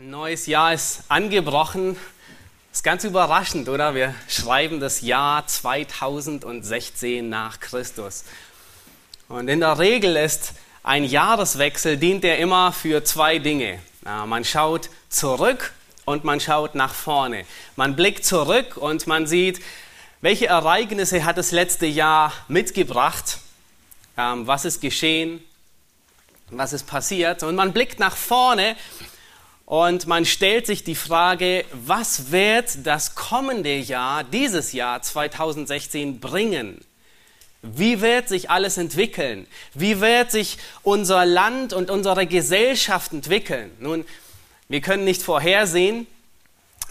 Neues Jahr ist angebrochen. Ist ganz überraschend, oder? Wir schreiben das Jahr 2016 nach Christus. Und in der Regel ist ein Jahreswechsel dient er immer für zwei Dinge. Man schaut zurück und man schaut nach vorne. Man blickt zurück und man sieht, welche Ereignisse hat das letzte Jahr mitgebracht, ähm, was ist geschehen, was ist passiert. Und man blickt nach vorne und man stellt sich die Frage, was wird das kommende Jahr, dieses Jahr 2016 bringen? Wie wird sich alles entwickeln? Wie wird sich unser Land und unsere Gesellschaft entwickeln? Nun, wir können nicht vorhersehen,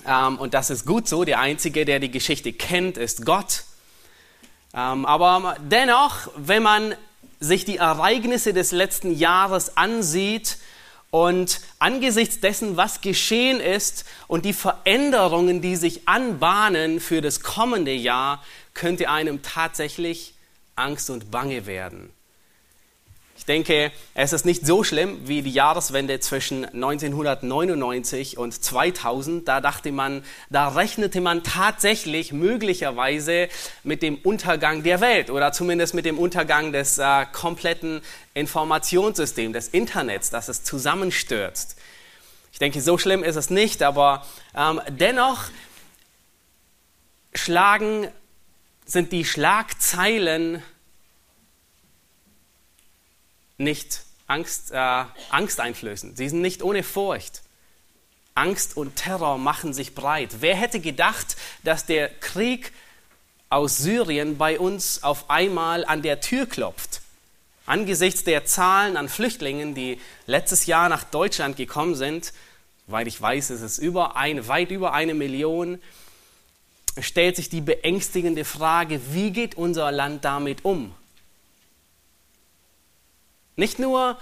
ähm, und das ist gut so, der Einzige, der die Geschichte kennt, ist Gott. Ähm, aber dennoch, wenn man sich die Ereignisse des letzten Jahres ansieht, und angesichts dessen, was geschehen ist und die Veränderungen, die sich anbahnen für das kommende Jahr, könnte einem tatsächlich Angst und Bange werden denke, es ist nicht so schlimm wie die Jahreswende zwischen 1999 und 2000. Da dachte man, da rechnete man tatsächlich möglicherweise mit dem Untergang der Welt oder zumindest mit dem Untergang des äh, kompletten Informationssystems, des Internets, dass es zusammenstürzt. Ich denke, so schlimm ist es nicht, aber ähm, dennoch schlagen, sind die Schlagzeilen nicht Angst, äh, Angst einflößen. Sie sind nicht ohne Furcht. Angst und Terror machen sich breit. Wer hätte gedacht, dass der Krieg aus Syrien bei uns auf einmal an der Tür klopft? Angesichts der Zahlen an Flüchtlingen, die letztes Jahr nach Deutschland gekommen sind, weil ich weiß, es ist über eine, weit über eine Million, stellt sich die beängstigende Frage, wie geht unser Land damit um? Nicht nur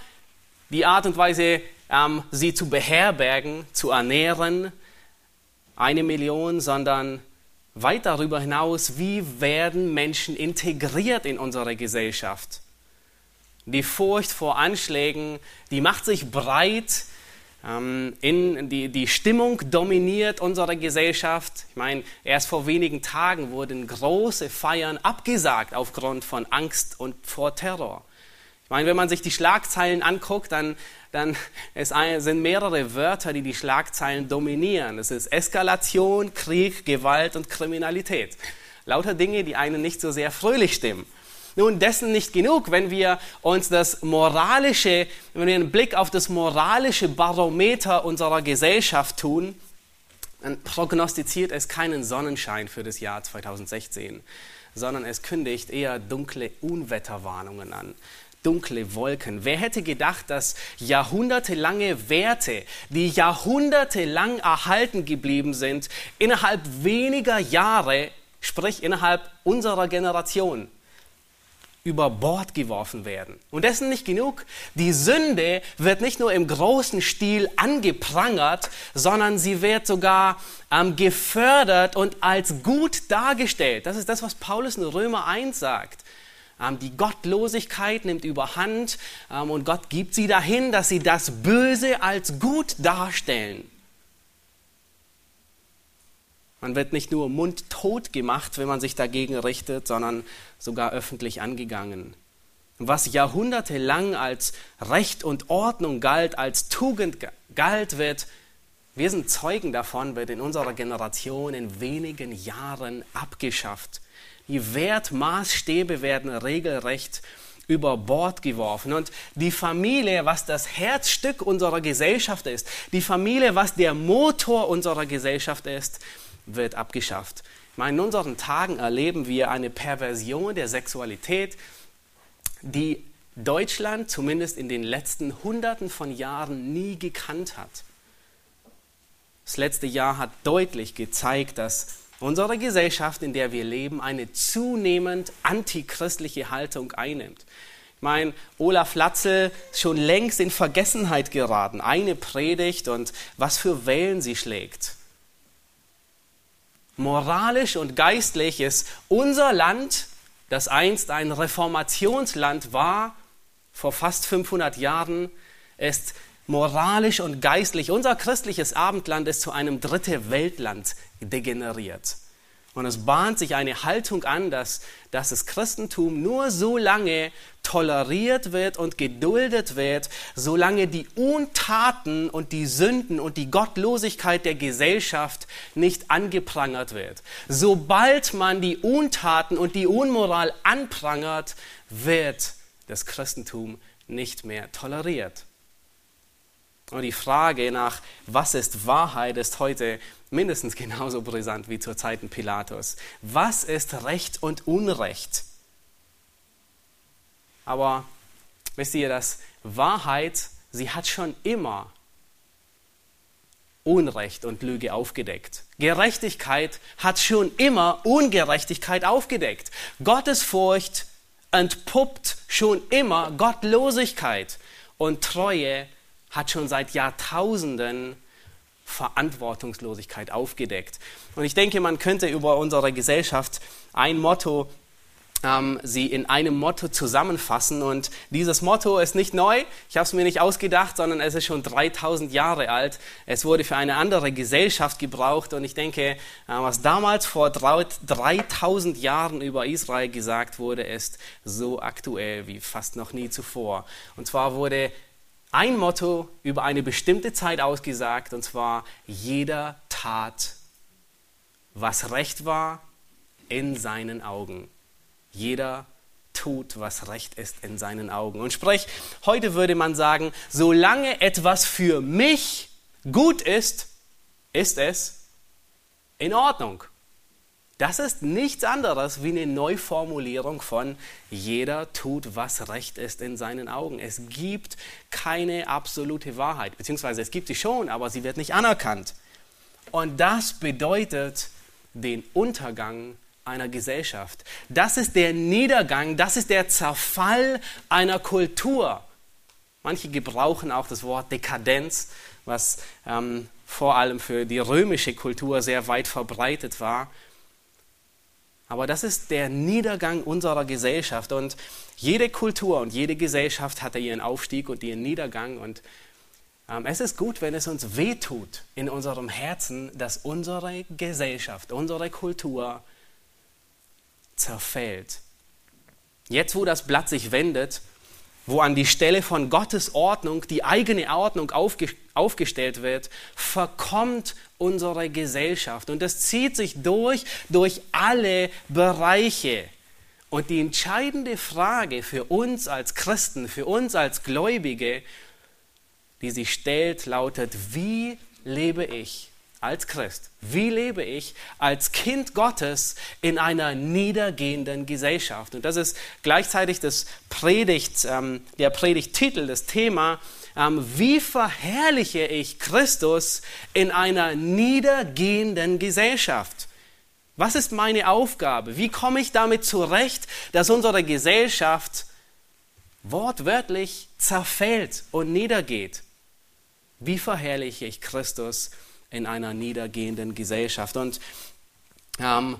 die Art und Weise, ähm, sie zu beherbergen, zu ernähren, eine Million, sondern weit darüber hinaus, wie werden Menschen integriert in unsere Gesellschaft. Die Furcht vor Anschlägen, die macht sich breit, ähm, in die, die Stimmung dominiert unsere Gesellschaft. Ich meine, erst vor wenigen Tagen wurden große Feiern abgesagt aufgrund von Angst und vor Terror. Ich meine, wenn man sich die Schlagzeilen anguckt, dann, dann ein, sind mehrere Wörter, die die Schlagzeilen dominieren. Es ist Eskalation, Krieg, Gewalt und Kriminalität. Lauter Dinge, die einen nicht so sehr fröhlich stimmen. Nun, dessen nicht genug, wenn wir uns das moralische, wenn wir einen Blick auf das moralische Barometer unserer Gesellschaft tun, dann prognostiziert es keinen Sonnenschein für das Jahr 2016, sondern es kündigt eher dunkle Unwetterwarnungen an dunkle Wolken. Wer hätte gedacht, dass jahrhundertelange Werte, die jahrhundertelang erhalten geblieben sind, innerhalb weniger Jahre, sprich innerhalb unserer Generation, über Bord geworfen werden. Und dessen nicht genug. Die Sünde wird nicht nur im großen Stil angeprangert, sondern sie wird sogar ähm, gefördert und als gut dargestellt. Das ist das, was Paulus in Römer 1 sagt. Ähm, die Gottlosigkeit nimmt überhand ähm, und Gott gibt sie dahin, dass sie das Böse als gut darstellen. Man wird nicht nur mundtot gemacht, wenn man sich dagegen richtet, sondern sogar öffentlich angegangen. Was jahrhundertelang als Recht und Ordnung galt, als Tugend galt, wird, wir sind Zeugen davon, wird in unserer Generation in wenigen Jahren abgeschafft. Die Wertmaßstäbe werden regelrecht über Bord geworfen. Und die Familie, was das Herzstück unserer Gesellschaft ist, die Familie, was der Motor unserer Gesellschaft ist, wird abgeschafft. Ich meine, in unseren Tagen erleben wir eine Perversion der Sexualität, die Deutschland zumindest in den letzten Hunderten von Jahren nie gekannt hat. Das letzte Jahr hat deutlich gezeigt, dass unsere Gesellschaft, in der wir leben, eine zunehmend antichristliche Haltung einnimmt. Ich meine, Olaf Latzel ist schon längst in Vergessenheit geraten. Eine Predigt und was für Wellen sie schlägt. Moralisch und geistlich ist unser Land, das einst ein Reformationsland war, vor fast 500 Jahren, ist moralisch und geistlich, unser christliches Abendland ist zu einem dritte Weltland degeneriert. Und es bahnt sich eine Haltung an, dass, dass das Christentum nur so lange toleriert wird und geduldet wird, solange die Untaten und die Sünden und die Gottlosigkeit der Gesellschaft nicht angeprangert wird. Sobald man die Untaten und die Unmoral anprangert, wird das Christentum nicht mehr toleriert. Und die Frage nach, was ist Wahrheit, ist heute mindestens genauso brisant wie zur Zeiten Pilatus. Was ist Recht und Unrecht? Aber wisst ihr, dass Wahrheit, sie hat schon immer Unrecht und Lüge aufgedeckt. Gerechtigkeit hat schon immer Ungerechtigkeit aufgedeckt. Gottesfurcht entpuppt schon immer Gottlosigkeit und Treue hat schon seit Jahrtausenden Verantwortungslosigkeit aufgedeckt. Und ich denke, man könnte über unsere Gesellschaft ein Motto ähm, sie in einem Motto zusammenfassen. Und dieses Motto ist nicht neu. Ich habe es mir nicht ausgedacht, sondern es ist schon 3000 Jahre alt. Es wurde für eine andere Gesellschaft gebraucht. Und ich denke, äh, was damals vor 3000 Jahren über Israel gesagt wurde, ist so aktuell wie fast noch nie zuvor. Und zwar wurde ein Motto über eine bestimmte Zeit ausgesagt, und zwar jeder tat, was recht war in seinen Augen. Jeder tut, was recht ist in seinen Augen. Und sprich, heute würde man sagen, solange etwas für mich gut ist, ist es in Ordnung. Das ist nichts anderes wie eine Neuformulierung von jeder tut, was recht ist in seinen Augen. Es gibt keine absolute Wahrheit, beziehungsweise es gibt sie schon, aber sie wird nicht anerkannt. Und das bedeutet den Untergang einer Gesellschaft. Das ist der Niedergang, das ist der Zerfall einer Kultur. Manche gebrauchen auch das Wort Dekadenz, was ähm, vor allem für die römische Kultur sehr weit verbreitet war. Aber das ist der Niedergang unserer Gesellschaft. Und jede Kultur und jede Gesellschaft hatte ihren Aufstieg und ihren Niedergang. Und ähm, es ist gut, wenn es uns wehtut in unserem Herzen, dass unsere Gesellschaft, unsere Kultur zerfällt. Jetzt, wo das Blatt sich wendet, wo an die Stelle von Gottes Ordnung die eigene Ordnung aufge aufgestellt wird, verkommt unsere Gesellschaft. Und das zieht sich durch, durch alle Bereiche. Und die entscheidende Frage für uns als Christen, für uns als Gläubige, die sich stellt, lautet, wie lebe ich als Christ? Wie lebe ich als Kind Gottes in einer niedergehenden Gesellschaft? Und das ist gleichzeitig das Predigt, ähm, der Predigttitel, das Thema, ähm, wie verherrliche ich Christus in einer niedergehenden Gesellschaft? Was ist meine Aufgabe? Wie komme ich damit zurecht, dass unsere Gesellschaft wortwörtlich zerfällt und niedergeht? Wie verherrliche ich Christus in einer niedergehenden Gesellschaft. Und ähm,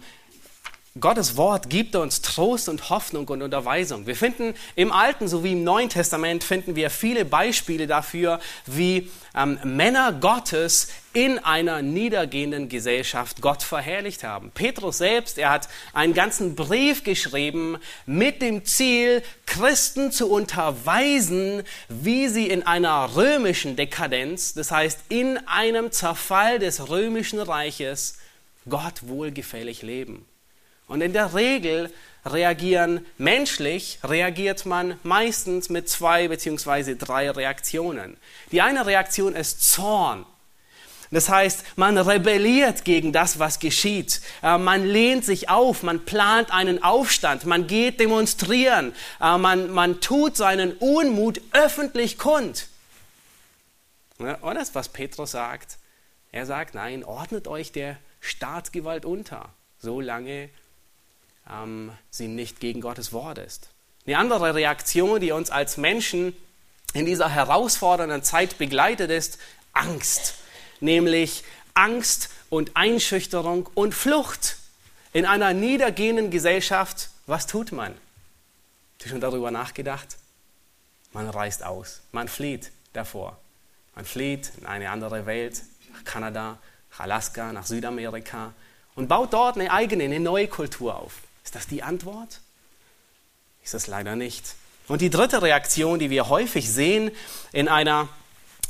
Gottes Wort gibt uns Trost und Hoffnung und Unterweisung. Wir finden im Alten sowie im Neuen Testament finden wir viele Beispiele dafür, wie ähm, Männer Gottes in einer niedergehenden Gesellschaft Gott verherrlicht haben. Petrus selbst, er hat einen ganzen Brief geschrieben mit dem Ziel, Christen zu unterweisen, wie sie in einer römischen Dekadenz, das heißt in einem Zerfall des römischen Reiches, Gott wohlgefällig leben. Und in der Regel reagieren menschlich, reagiert man meistens mit zwei beziehungsweise drei Reaktionen. Die eine Reaktion ist Zorn. Das heißt, man rebelliert gegen das, was geschieht. Äh, man lehnt sich auf, man plant einen Aufstand, man geht demonstrieren, äh, man, man tut seinen Unmut öffentlich kund. Und das, was Petrus sagt, er sagt, nein, ordnet euch der Staatsgewalt unter, solange ähm, sie nicht gegen Gottes Wort ist. Eine andere Reaktion, die uns als Menschen in dieser herausfordernden Zeit begleitet, ist Angst. Nämlich Angst und Einschüchterung und Flucht. In einer niedergehenden Gesellschaft, was tut man? Hast du schon darüber nachgedacht? Man reist aus, man flieht davor. Man flieht in eine andere Welt, nach Kanada, nach Alaska, nach Südamerika und baut dort eine eigene, eine neue Kultur auf. Ist das die Antwort? Ist das leider nicht. Und die dritte Reaktion, die wir häufig sehen in einer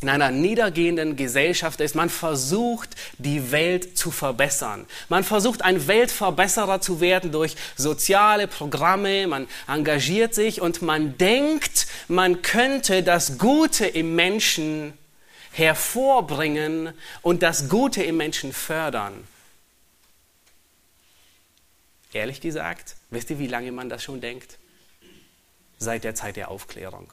in einer niedergehenden Gesellschaft ist, man versucht, die Welt zu verbessern. Man versucht, ein Weltverbesserer zu werden durch soziale Programme, man engagiert sich und man denkt, man könnte das Gute im Menschen hervorbringen und das Gute im Menschen fördern. Ehrlich gesagt, wisst ihr, wie lange man das schon denkt? Seit der Zeit der Aufklärung.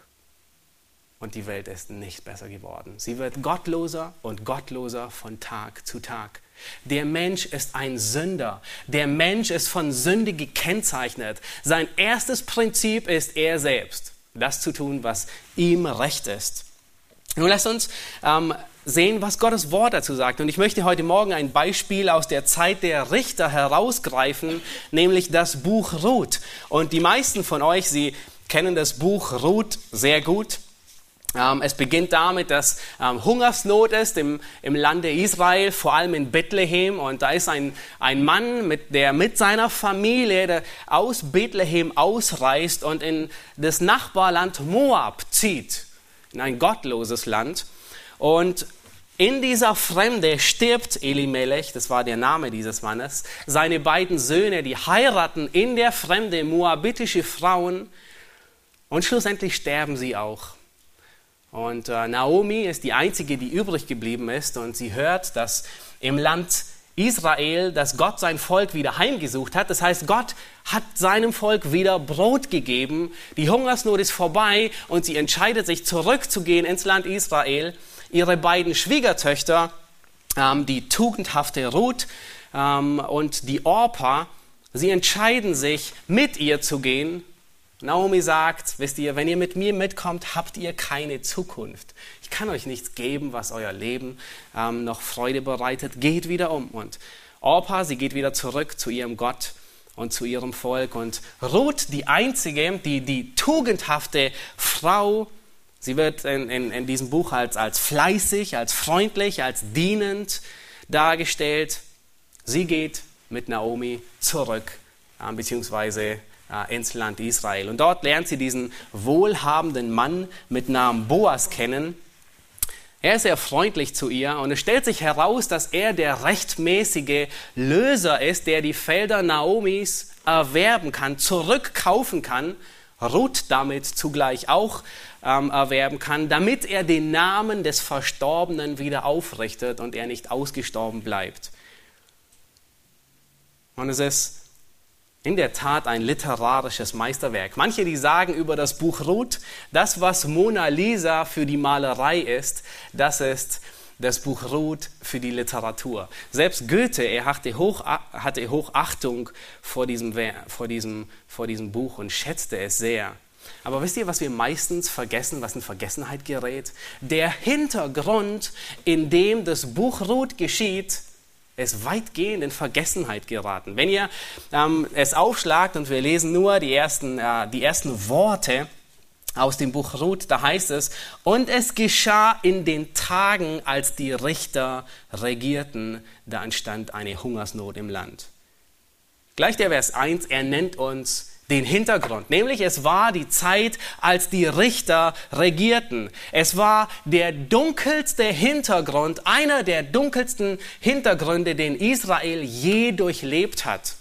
Und die Welt ist nicht besser geworden. Sie wird gottloser und gottloser von Tag zu Tag. Der Mensch ist ein Sünder. Der Mensch ist von Sünde gekennzeichnet. Sein erstes Prinzip ist er selbst. Das zu tun, was ihm recht ist. Nun lasst uns ähm, sehen, was Gottes Wort dazu sagt. Und ich möchte heute Morgen ein Beispiel aus der Zeit der Richter herausgreifen, nämlich das Buch Ruth. Und die meisten von euch, sie kennen das Buch Ruth sehr gut. Ähm, es beginnt damit, dass ähm, Hungersnot ist im, im Lande Israel, vor allem in Bethlehem. Und da ist ein, ein Mann, mit, der mit seiner Familie aus Bethlehem ausreist und in das Nachbarland Moab zieht, in ein gottloses Land. Und in dieser Fremde stirbt Elimelech, das war der Name dieses Mannes. Seine beiden Söhne, die heiraten in der Fremde moabitische Frauen und schlussendlich sterben sie auch. Und äh, Naomi ist die einzige, die übrig geblieben ist und sie hört, dass im Land Israel, dass Gott sein Volk wieder heimgesucht hat. Das heißt, Gott hat seinem Volk wieder Brot gegeben. Die Hungersnot ist vorbei und sie entscheidet sich zurückzugehen ins Land Israel. Ihre beiden Schwiegertöchter, ähm, die tugendhafte Ruth ähm, und die Orpa, sie entscheiden sich, mit ihr zu gehen Naomi sagt, wisst ihr, wenn ihr mit mir mitkommt, habt ihr keine Zukunft. Ich kann euch nichts geben, was euer Leben ähm, noch Freude bereitet. Geht wieder um. Und Orpa, sie geht wieder zurück zu ihrem Gott und zu ihrem Volk. Und Ruth, die einzige, die, die tugendhafte Frau, sie wird in, in, in diesem Buch als, als fleißig, als freundlich, als dienend dargestellt. Sie geht mit Naomi zurück, äh, beziehungsweise äh, ins Land Israel. Und dort lernt sie diesen wohlhabenden Mann mit Namen Boas kennen. Er ist sehr freundlich zu ihr und es stellt sich heraus, dass er der rechtmäßige Löser ist, der die Felder Naomis erwerben kann, zurückkaufen kann, Ruth damit zugleich auch ähm, erwerben kann, damit er den Namen des Verstorbenen wieder aufrichtet und er nicht ausgestorben bleibt. Und es ist in der Tat ein literarisches Meisterwerk. Manche, die sagen über das Buch Ruth, das, was Mona Lisa für die Malerei ist, das ist das Buch Ruth für die Literatur. Selbst Goethe, er hatte, Hoch, hatte Hochachtung vor diesem, vor, diesem, vor diesem Buch und schätzte es sehr. Aber wisst ihr, was wir meistens vergessen, was in Vergessenheit gerät? Der Hintergrund, in dem das Buch Ruth geschieht, ist weitgehend in Vergessenheit geraten. Wenn ihr ähm, es aufschlagt und wir lesen nur die ersten, äh, die ersten Worte aus dem Buch Ruth, da heißt es, und es geschah in den Tagen, als die Richter regierten, da entstand eine Hungersnot im Land. Gleich der Vers 1, er nennt uns den Hintergrund. Nämlich es war die Zeit, als die Richter regierten. Es war der dunkelste Hintergrund, einer der dunkelsten Hintergründe, den Israel je durchlebt hat.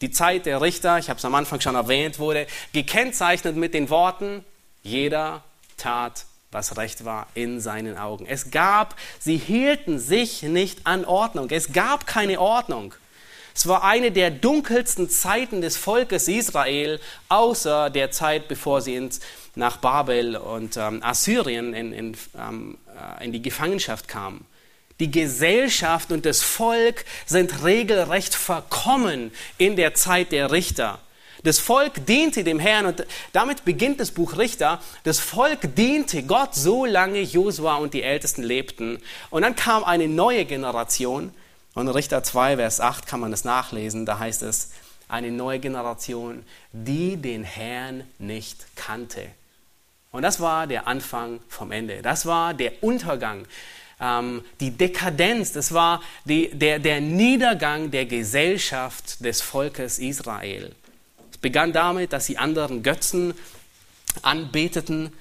Die Zeit der Richter, ich habe es am Anfang schon erwähnt, wurde gekennzeichnet mit den Worten, jeder tat, was recht war in seinen Augen. Es gab, sie hielten sich nicht an Ordnung. Es gab keine Ordnung. Es war eine der dunkelsten Zeiten des Volkes Israel, außer der Zeit, bevor sie ins, nach Babel und ähm, Assyrien in, in, ähm, äh, in die Gefangenschaft kamen. Die Gesellschaft und das Volk sind regelrecht verkommen in der Zeit der Richter. Das Volk diente dem Herrn und damit beginnt das Buch Richter. Das Volk diente Gott so lange Josua und die Ältesten lebten. Und dann kam eine neue Generation und Richter 2, Vers 8 kann man das nachlesen. Da heißt es, eine neue Generation, die den Herrn nicht kannte. Und das war der Anfang vom Ende. Das war der Untergang, ähm, die Dekadenz, das war die, der, der Niedergang der Gesellschaft des Volkes Israel. Es begann damit, dass sie anderen Götzen anbeteten.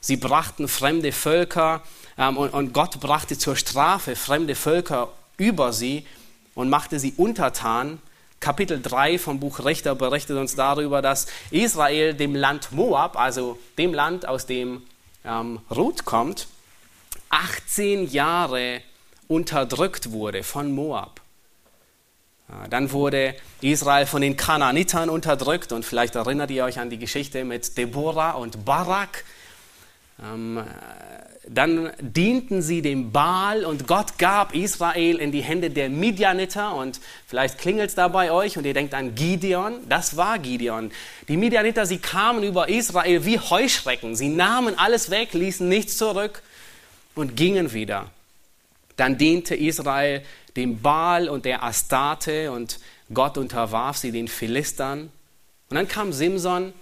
Sie brachten fremde Völker ähm, und, und Gott brachte zur Strafe fremde Völker über sie und machte sie untertan. Kapitel 3 vom Buch Richter berichtet uns darüber, dass Israel dem Land Moab, also dem Land, aus dem ähm, Ruth kommt, 18 Jahre unterdrückt wurde von Moab. Dann wurde Israel von den Kanaanitern unterdrückt und vielleicht erinnert ihr euch an die Geschichte mit Deborah und Barak. Ähm, dann dienten sie dem Baal und Gott gab Israel in die Hände der Midianiter und vielleicht klingelt es da bei euch und ihr denkt an Gideon, das war Gideon. Die Midianiter, sie kamen über Israel wie Heuschrecken, sie nahmen alles weg, ließen nichts zurück und gingen wieder. Dann diente Israel dem Baal und der Astarte und Gott unterwarf sie den Philistern. Und dann kam Simson,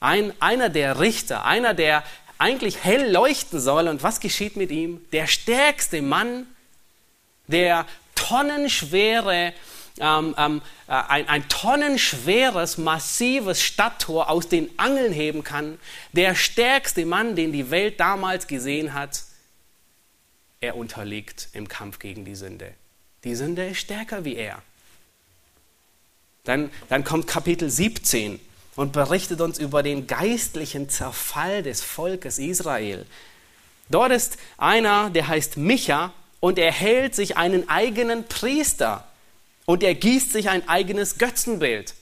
ein, einer der Richter, einer, der eigentlich hell leuchten soll. Und was geschieht mit ihm? Der stärkste Mann, der tonnenschwere, ähm, ähm, äh, ein, ein tonnenschweres, massives Stadttor aus den Angeln heben kann, der stärkste Mann, den die Welt damals gesehen hat, er unterliegt im Kampf gegen die Sünde. Die Sünde ist stärker wie er. Dann, dann kommt Kapitel 17 und berichtet uns über den geistlichen Zerfall des Volkes Israel. Dort ist einer, der heißt Micha und er hält sich einen eigenen Priester und er gießt sich ein eigenes Götzenbild.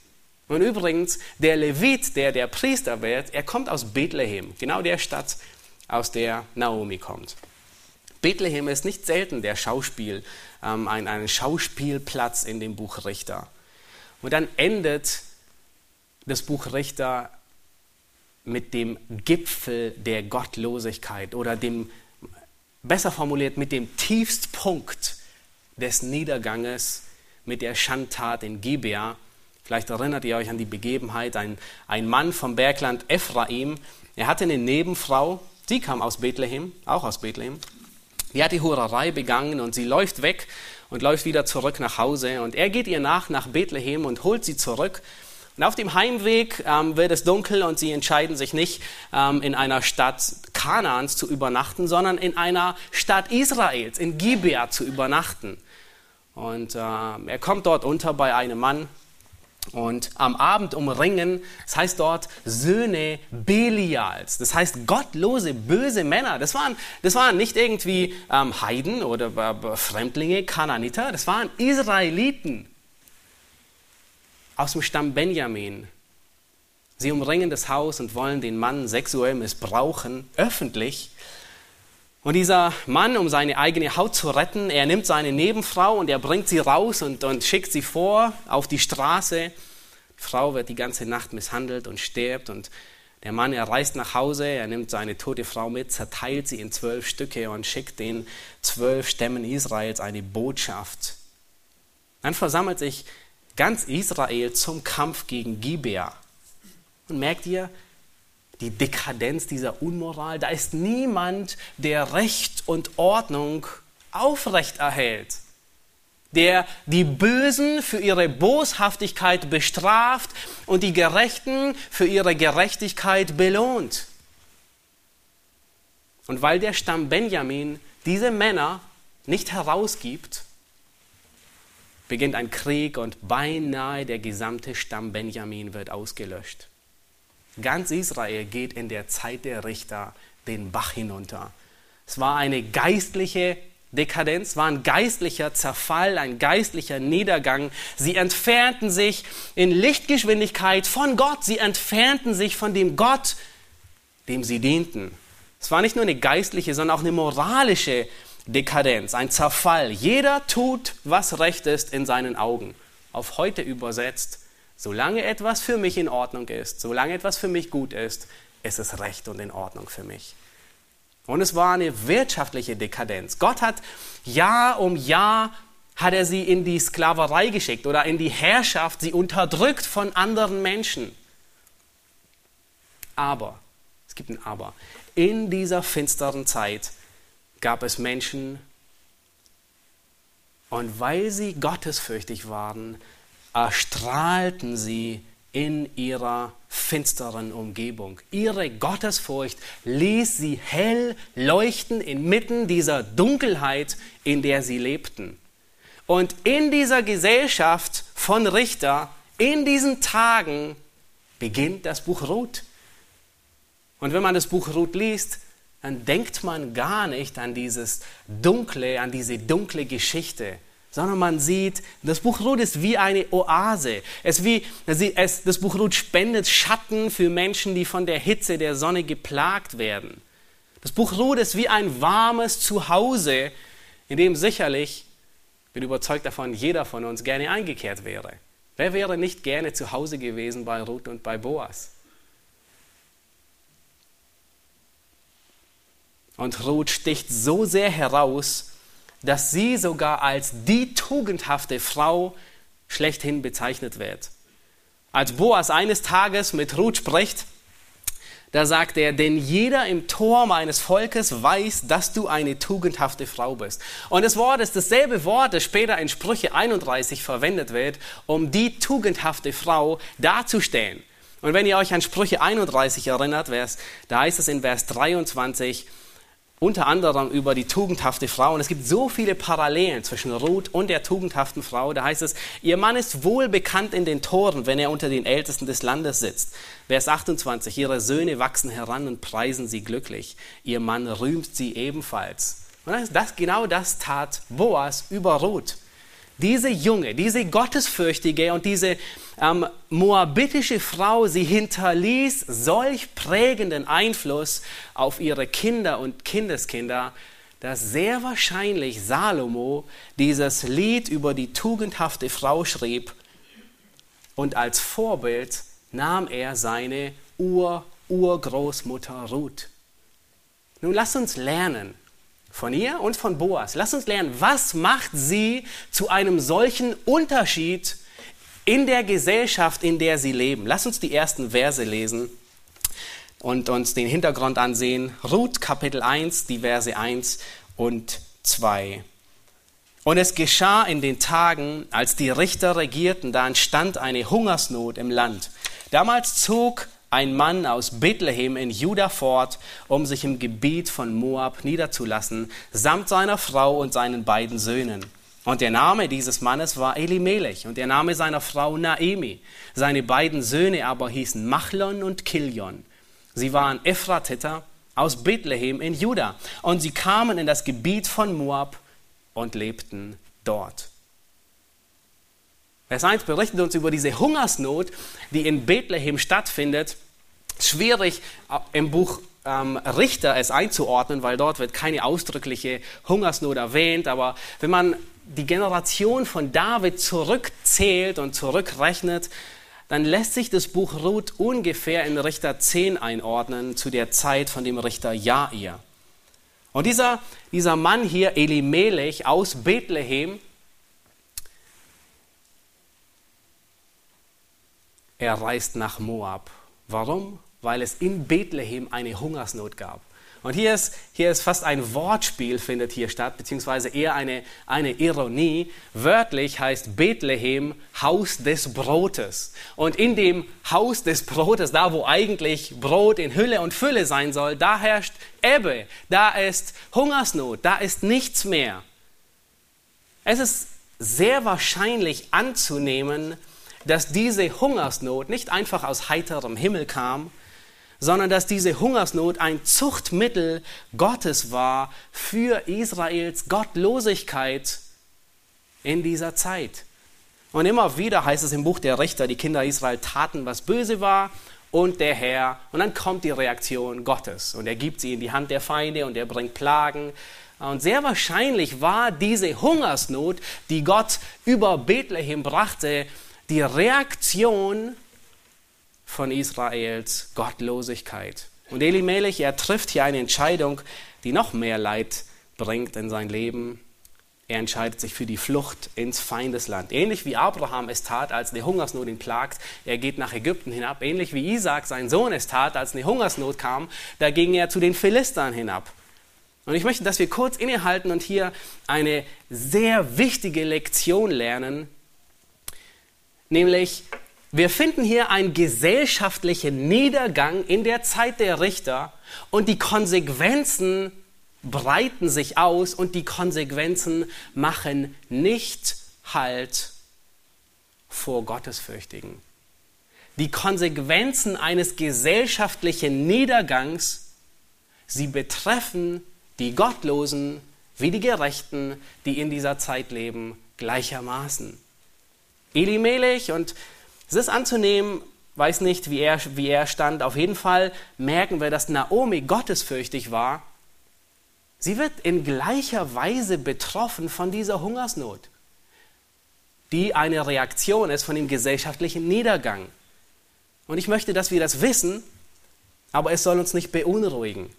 Und übrigens, der Levit, der der Priester wird, er kommt aus Bethlehem, genau der Stadt, aus der Naomi kommt. Bethlehem ist nicht selten der Schauspiel, ähm, ein, ein Schauspielplatz in dem Buch Richter. Und dann endet das Buch Richter mit dem Gipfel der Gottlosigkeit oder dem, besser formuliert, mit dem Tiefstpunkt des Niederganges, mit der Schandtat in Gibea. Vielleicht erinnert ihr euch an die Begebenheit, ein, ein Mann vom Bergland Ephraim, er hatte eine Nebenfrau, sie kam aus Bethlehem, auch aus Bethlehem, die hat die Hurerei begangen und sie läuft weg und läuft wieder zurück nach Hause. Und er geht ihr nach nach Bethlehem und holt sie zurück. Und auf dem Heimweg ähm, wird es dunkel und sie entscheiden sich nicht, ähm, in einer Stadt Kanaans zu übernachten, sondern in einer Stadt Israels, in Gibea zu übernachten. Und äh, er kommt dort unter bei einem Mann, und am Abend umringen, das heißt dort Söhne Belials, das heißt gottlose, böse Männer. Das waren, das waren nicht irgendwie ähm, Heiden oder äh, Fremdlinge, Kananiter, das waren Israeliten aus dem Stamm Benjamin. Sie umringen das Haus und wollen den Mann sexuell missbrauchen, öffentlich. Und dieser Mann, um seine eigene Haut zu retten, er nimmt seine Nebenfrau und er bringt sie raus und, und schickt sie vor auf die Straße. Die Frau wird die ganze Nacht misshandelt und stirbt und der Mann, er reist nach Hause, er nimmt seine tote Frau mit, zerteilt sie in zwölf Stücke und schickt den zwölf Stämmen Israels eine Botschaft. Dann versammelt sich ganz Israel zum Kampf gegen Gibea. Und merkt ihr, die Dekadenz dieser Unmoral. Da ist niemand, der Recht und Ordnung aufrecht erhält, der die Bösen für ihre Boshaftigkeit bestraft und die Gerechten für ihre Gerechtigkeit belohnt. Und weil der Stamm Benjamin diese Männer nicht herausgibt, beginnt ein Krieg und beinahe der gesamte Stamm Benjamin wird ausgelöscht. Ganz Israel geht in der Zeit der Richter den Bach hinunter. Es war eine geistliche Dekadenz, war ein geistlicher Zerfall, ein geistlicher Niedergang. Sie entfernten sich in Lichtgeschwindigkeit von Gott. Sie entfernten sich von dem Gott, dem sie dienten. Es war nicht nur eine geistliche, sondern auch eine moralische Dekadenz, ein Zerfall. Jeder tut, was recht ist in seinen Augen. Auf heute übersetzt, Solange etwas für mich in Ordnung ist, solange etwas für mich gut ist, ist es recht und in Ordnung für mich. Und es war eine wirtschaftliche Dekadenz. Gott hat Jahr um Jahr hat er sie in die Sklaverei geschickt oder in die Herrschaft, sie unterdrückt von anderen Menschen. Aber Es gibt ein Aber. In dieser finsteren Zeit gab es Menschen, und weil sie gottesfürchtig waren, erstrahlten sie in ihrer finsteren Umgebung. Ihre Gottesfurcht ließ sie hell leuchten inmitten dieser Dunkelheit, in der sie lebten. Und in dieser Gesellschaft von Richter, in diesen Tagen, beginnt das Buch Ruth. Und wenn man das Buch Ruth liest, dann denkt man gar nicht an dieses dunkle, an diese dunkle Geschichte, sondern man sieht, das Buch Ruth ist wie eine Oase. Es wie, es, das Buch Ruth spendet Schatten für Menschen, die von der Hitze der Sonne geplagt werden. Das Buch Ruth ist wie ein warmes Zuhause, in dem sicherlich, ich bin überzeugt davon, jeder von uns gerne eingekehrt wäre. Wer wäre nicht gerne zu Hause gewesen bei Ruth und bei Boas? Und Ruth sticht so sehr heraus, dass sie sogar als die tugendhafte Frau schlechthin bezeichnet wird. Als Boas eines Tages mit Ruth spricht, da sagt er, denn jeder im Tor meines Volkes weiß, dass du eine tugendhafte Frau bist. Und das Wort ist dasselbe Wort, das später in Sprüche 31 verwendet wird, um die tugendhafte Frau darzustellen. Und wenn ihr euch an Sprüche 31 erinnert, da heißt es in Vers 23, unter anderem über die tugendhafte Frau. Und es gibt so viele Parallelen zwischen Ruth und der tugendhaften Frau. Da heißt es, ihr Mann ist wohl bekannt in den Toren, wenn er unter den Ältesten des Landes sitzt. Vers 28, ihre Söhne wachsen heran und preisen sie glücklich. Ihr Mann rühmt sie ebenfalls. Und das, genau das tat Boas über Ruth. Diese junge, diese gottesfürchtige und diese ähm, moabitische Frau, sie hinterließ solch prägenden Einfluss auf ihre Kinder und Kindeskinder, dass sehr wahrscheinlich Salomo dieses Lied über die tugendhafte Frau schrieb und als Vorbild nahm er seine Ur-Urgroßmutter Ruth. Nun lass uns lernen von ihr und von Boas. Lass uns lernen, was macht sie zu einem solchen Unterschied in der Gesellschaft, in der sie leben. Lass uns die ersten Verse lesen und uns den Hintergrund ansehen. Ruth Kapitel 1, die Verse 1 und 2. Und es geschah in den Tagen, als die Richter regierten, da entstand eine Hungersnot im Land. Damals zog ein Mann aus Bethlehem in Juda fort, um sich im Gebiet von Moab niederzulassen, samt seiner Frau und seinen beiden Söhnen. Und der Name dieses Mannes war Elimelech und der Name seiner Frau Naemi. Seine beiden Söhne aber hießen Machlon und Kilion. Sie waren Ephratiter aus Bethlehem in Juda und sie kamen in das Gebiet von Moab und lebten dort. Vers 1 berichtet uns über diese Hungersnot, die in Bethlehem stattfindet. Schwierig äh, im Buch ähm, Richter es einzuordnen, weil dort wird keine ausdrückliche Hungersnot erwähnt. Aber wenn man die Generation von David zurückzählt und zurückrechnet, dann lässt sich das Buch Ruth ungefähr in Richter 10 einordnen, zu der Zeit von dem Richter Jair. Und dieser, dieser Mann hier, Elimelech aus Bethlehem, er reist nach Moab. Warum? Weil es in Bethlehem eine Hungersnot gab. Und hier ist, hier ist fast ein Wortspiel, findet hier statt, beziehungsweise eher eine, eine Ironie. Wörtlich heißt Bethlehem Haus des Brotes. Und in dem Haus des Brotes, da wo eigentlich Brot in Hülle und Fülle sein soll, da herrscht Ebbe, da ist Hungersnot, da ist nichts mehr. Es ist sehr wahrscheinlich anzunehmen, dass diese Hungersnot nicht einfach aus heiterem Himmel kam, sondern dass diese Hungersnot ein Zuchtmittel Gottes war für Israels Gottlosigkeit in dieser Zeit. Und immer wieder heißt es im Buch der Richter, die Kinder Israel taten, was böse war, und der Herr, und dann kommt die Reaktion Gottes, und er gibt sie in die Hand der Feinde, und er bringt Plagen, und sehr wahrscheinlich war diese Hungersnot, die Gott über Bethlehem brachte, die Reaktion von Israels Gottlosigkeit. Und Elimelech, er trifft hier eine Entscheidung, die noch mehr Leid bringt in sein Leben. er entscheidet sich für die Flucht ins Feindesland. Ähnlich wie Abraham es tat, als eine Hungersnot ihn plagt. Er geht nach Ägypten hinab. Ähnlich wie Isaac, sein Sohn, es tat, als eine Hungersnot kam. Da ging er zu den Philistern hinab. Und ich möchte, dass wir kurz innehalten und hier eine sehr wichtige Lektion lernen. Nämlich, wir finden hier einen gesellschaftlichen Niedergang in der Zeit der Richter und die Konsequenzen breiten sich aus und die Konsequenzen machen nicht Halt vor Gottesfürchtigen. Die Konsequenzen eines gesellschaftlichen Niedergangs, sie betreffen die Gottlosen wie die Gerechten, die in dieser Zeit leben, gleichermaßen. Elimelech, und es ist anzunehmen, weiß nicht, wie er, wie er stand, auf jeden Fall merken wir, dass Naomi gottesfürchtig war Sie wird in gleicher Weise betroffen von dieser Hungersnot, die eine Reaktion ist von dem gesellschaftlichen Niedergang. Und ich möchte, dass wir das wissen, aber es soll uns nicht beunruhigen.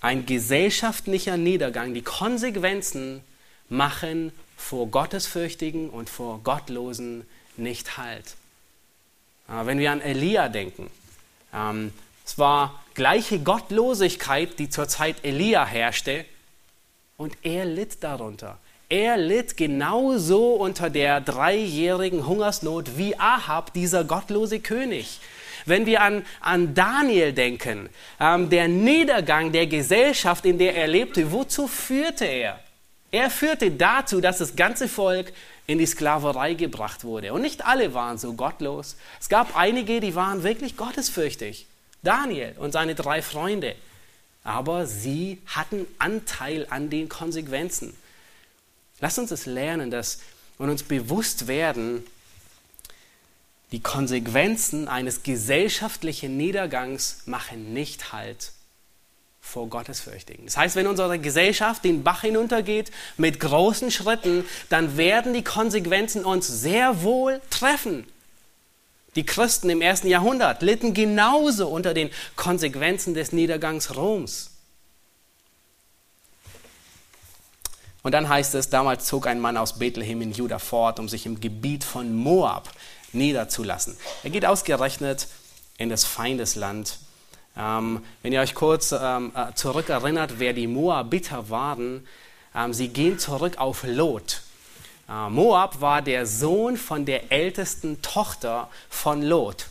Ein gesellschaftlicher Niedergang, die Konsequenzen machen vor Gottesfürchtigen und vor Gottlosen nicht Halt. Wenn wir an Elia denken, ähm, es war gleiche Gottlosigkeit, die zur Zeit Elia herrschte, und er litt darunter. Er litt genauso unter der dreijährigen Hungersnot wie Ahab, dieser gottlose König. Wenn wir an, an Daniel denken, ähm, der Niedergang der Gesellschaft, in der er lebte, wozu führte er? Er führte dazu, dass das ganze Volk in die Sklaverei gebracht wurde. Und nicht alle waren so gottlos. Es gab einige, die waren wirklich gottesfürchtig. Daniel und seine drei Freunde. Aber sie hatten Anteil an den Konsequenzen. Lass uns es lernen dass, und uns bewusst werden, die Konsequenzen eines gesellschaftlichen Niedergangs machen nicht Halt vor Gottesfürchtigen. Das heißt, wenn unsere Gesellschaft den Bach hinuntergeht mit großen Schritten, dann werden die Konsequenzen uns sehr wohl treffen. Die Christen im ersten Jahrhundert litten genauso unter den Konsequenzen des Niedergangs Roms. Und dann heißt es, damals zog ein Mann aus Bethlehem in Juda fort, um sich im Gebiet von Moab niederzulassen. Er geht ausgerechnet in das Feindesland. Ähm, wenn ihr euch kurz ähm, äh, zurückerinnert, wer die Moabiter waren, ähm, sie gehen zurück auf Lot. Ah, Moab war der Sohn von der ältesten Tochter von Lot.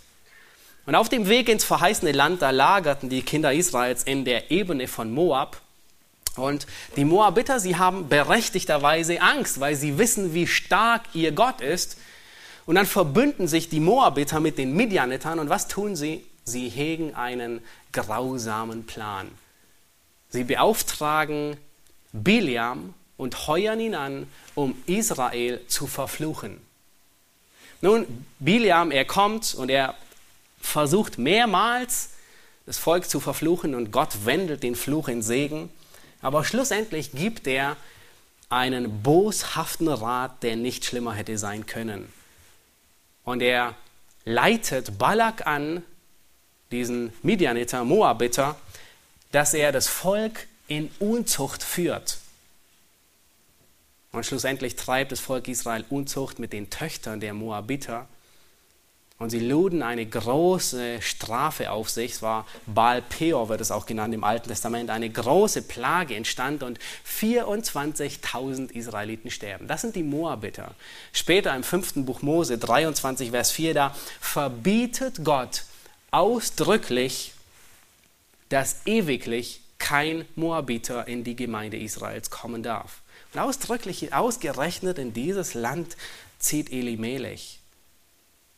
Und auf dem Weg ins verheißene Land, da lagerten die Kinder Israels in der Ebene von Moab. Und die Moabiter, sie haben berechtigterweise Angst, weil sie wissen, wie stark ihr Gott ist. Und dann verbünden sich die Moabiter mit den Midianitern. Und was tun sie? Sie hegen einen grausamen Plan. Sie beauftragen Biliam und heuern ihn an, um Israel zu verfluchen. Nun, Biliam, er kommt und er versucht mehrmals, das Volk zu verfluchen und Gott wendet den Fluch in Segen. Aber schlussendlich gibt er einen boshaften Rat, der nicht schlimmer hätte sein können. Und er leitet Balak an, diesen Midianiter, Moabiter, dass er das Volk in Unzucht führt. Und schlussendlich treibt das Volk Israel Unzucht mit den Töchtern der Moabiter. Und sie luden eine große Strafe auf sich. Es war Baal Peor, wird es auch genannt im Alten Testament. Eine große Plage entstand und 24.000 Israeliten sterben. Das sind die Moabiter. Später im fünften Buch Mose 23, Vers 4, da verbietet Gott ausdrücklich, dass ewiglich kein Moabiter in die Gemeinde Israels kommen darf. Und ausdrücklich, ausgerechnet in dieses Land zieht Elimelech.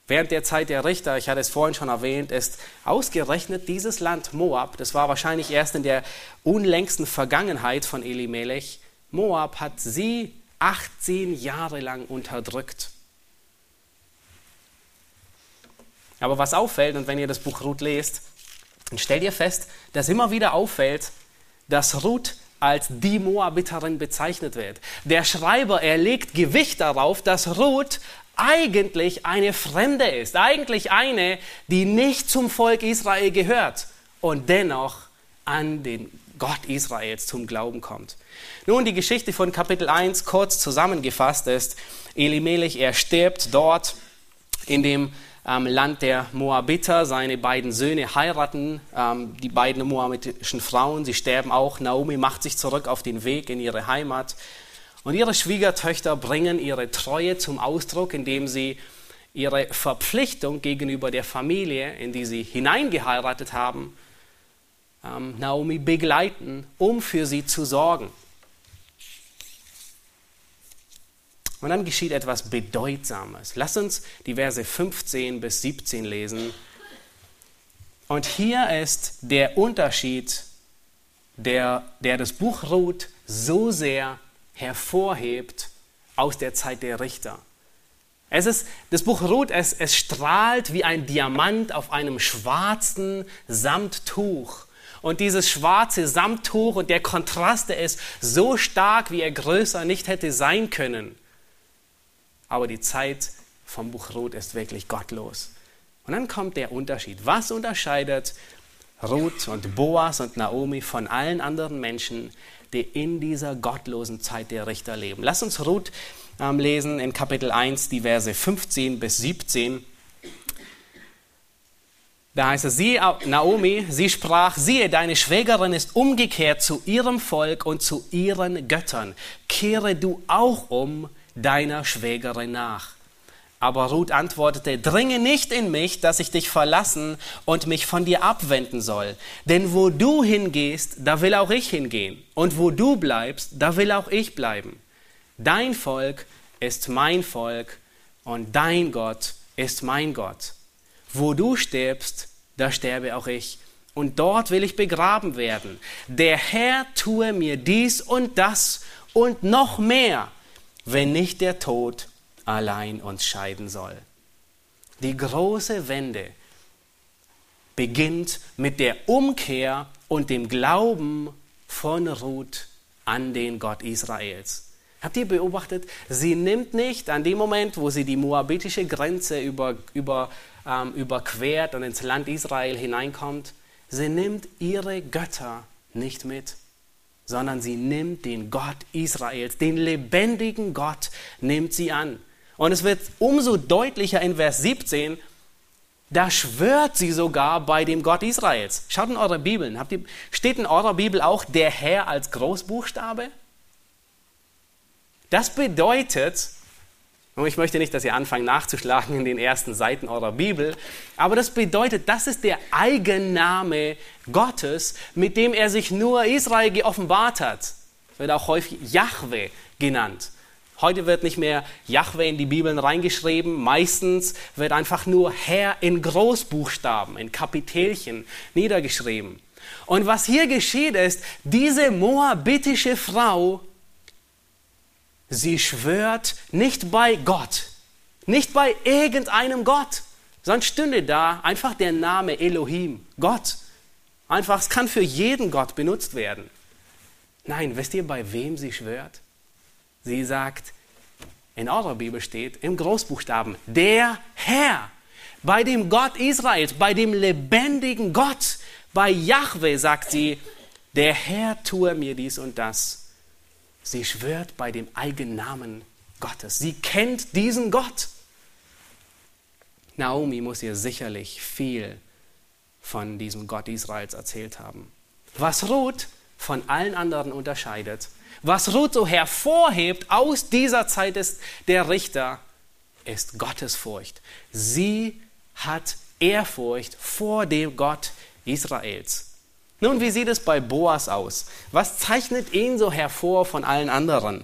Während der Zeit der Richter, ich hatte es vorhin schon erwähnt, ist ausgerechnet dieses Land Moab, das war wahrscheinlich erst in der unlängsten Vergangenheit von Elimelech, Moab hat sie 18 Jahre lang unterdrückt. Aber was auffällt, und wenn ihr das Buch Ruth lest, dann stellt ihr fest, dass immer wieder auffällt, dass Ruth als die Moabiterin bezeichnet wird. Der Schreiber, er legt Gewicht darauf, dass Ruth eigentlich eine Fremde ist, eigentlich eine, die nicht zum Volk Israel gehört und dennoch an den Gott Israels zum Glauben kommt. Nun, die Geschichte von Kapitel 1 kurz zusammengefasst ist, Elimelech, er stirbt dort in dem ähm, Land der Moabiter. Seine beiden Söhne heiraten ähm, die beiden moabitischen Frauen. Sie sterben auch. Naomi macht sich zurück auf den Weg in ihre Heimat. Und ihre Schwiegertöchter bringen ihre Treue zum Ausdruck, indem sie ihre Verpflichtung gegenüber der Familie, in die sie hineingeheiratet haben, ähm, Naomi begleiten, um für sie zu sorgen. Und dann geschieht etwas Bedeutsames. Lass uns die Verse 15 bis 17 lesen. Und hier ist der Unterschied, der, der das Buch Ruth so sehr hervorhebt aus der Zeit der Richter. Es ist, das Buch Ruth, es, es strahlt wie ein Diamant auf einem schwarzen Samttuch. Und dieses schwarze Samttuch und der Kontrast, der ist so stark, wie er größer nicht hätte sein können. Aber die Zeit vom Buch Ruth ist wirklich gottlos. Und dann kommt der Unterschied. Was unterscheidet Ruth und Boas und Naomi von allen anderen Menschen, die in dieser gottlosen Zeit der Richter leben? Lass uns Ruth ähm, lesen in Kapitel 1, die Verse 15 bis 17. Da heißt es, sie, Naomi, sie sprach, siehe, deine Schwägerin ist umgekehrt zu ihrem Volk und zu ihren Göttern. Kehre du auch um deiner Schwägerin nach. Aber Ruth antwortete, dringe nicht in mich, dass ich dich verlassen und mich von dir abwenden soll. Denn wo du hingehst, da will auch ich hingehen. Und wo du bleibst, da will auch ich bleiben. Dein Volk ist mein Volk und dein Gott ist mein Gott. Wo du stirbst, da sterbe auch ich. Und dort will ich begraben werden. Der Herr tue mir dies und das und noch mehr wenn nicht der Tod allein uns scheiden soll. Die große Wende beginnt mit der Umkehr und dem Glauben von Ruth an den Gott Israels. Habt ihr beobachtet, sie nimmt nicht an dem Moment, wo sie die moabitische Grenze über, über, ähm, überquert und ins Land Israel hineinkommt, sie nimmt ihre Götter nicht mit sondern sie nimmt den Gott Israels, den lebendigen Gott, nimmt sie an. Und es wird umso deutlicher in Vers 17, da schwört sie sogar bei dem Gott Israels. Schaut in eure Bibeln. Habt ihr, steht in eurer Bibel auch der Herr als Großbuchstabe? Das bedeutet, ich möchte nicht, dass ihr anfangt nachzuschlagen in den ersten Seiten eurer Bibel, aber das bedeutet, das ist der Eigenname Gottes, mit dem er sich nur Israel geoffenbart hat. Wird auch häufig Yahweh genannt. Heute wird nicht mehr Yahweh in die Bibeln reingeschrieben, meistens wird einfach nur Herr in Großbuchstaben, in Kapitelchen niedergeschrieben. Und was hier geschieht ist, diese moabitische Frau Sie schwört nicht bei Gott, nicht bei irgendeinem Gott, sondern stünde da einfach der Name Elohim, Gott. Einfach, es kann für jeden Gott benutzt werden. Nein, wisst ihr, bei wem sie schwört? Sie sagt, in eurer Bibel steht im Großbuchstaben, der Herr, bei dem Gott Israels, bei dem lebendigen Gott, bei Yahweh sagt sie, der Herr tue mir dies und das. Sie schwört bei dem Eigennamen Gottes. Sie kennt diesen Gott. Naomi muss ihr sicherlich viel von diesem Gott Israels erzählt haben. Was Ruth von allen anderen unterscheidet, was Ruth so hervorhebt aus dieser Zeit des, der Richter, ist Gottesfurcht. Sie hat Ehrfurcht vor dem Gott Israels. Nun, wie sieht es bei Boas aus? Was zeichnet ihn so hervor von allen anderen?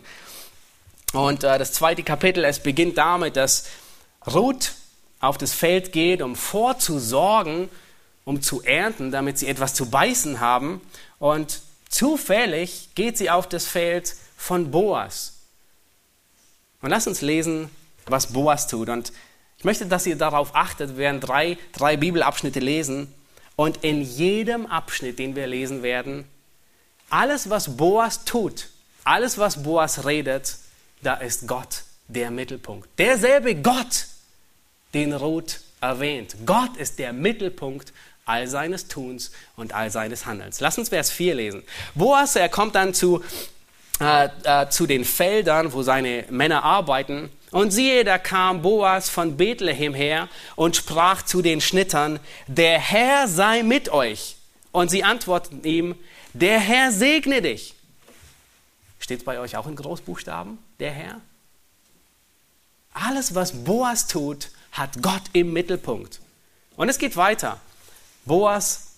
Und äh, das zweite Kapitel, es beginnt damit, dass Ruth auf das Feld geht, um vorzusorgen, um zu ernten, damit sie etwas zu beißen haben. Und zufällig geht sie auf das Feld von Boas. Und lass uns lesen, was Boas tut. Und ich möchte, dass ihr darauf achtet, wir werden drei, drei Bibelabschnitte lesen. Und in jedem Abschnitt, den wir lesen werden, alles, was Boas tut, alles, was Boas redet, da ist Gott der Mittelpunkt. Derselbe Gott, den Ruth erwähnt. Gott ist der Mittelpunkt all seines Tuns und all seines Handelns. Lass uns Vers 4 lesen. Boas, er kommt dann zu, äh, äh, zu den Feldern, wo seine Männer arbeiten. Und siehe, da kam Boas von Bethlehem her und sprach zu den Schnittern, der Herr sei mit euch. Und sie antworteten ihm, der Herr segne dich. Steht es bei euch auch in Großbuchstaben, der Herr? Alles, was Boas tut, hat Gott im Mittelpunkt. Und es geht weiter. Boas,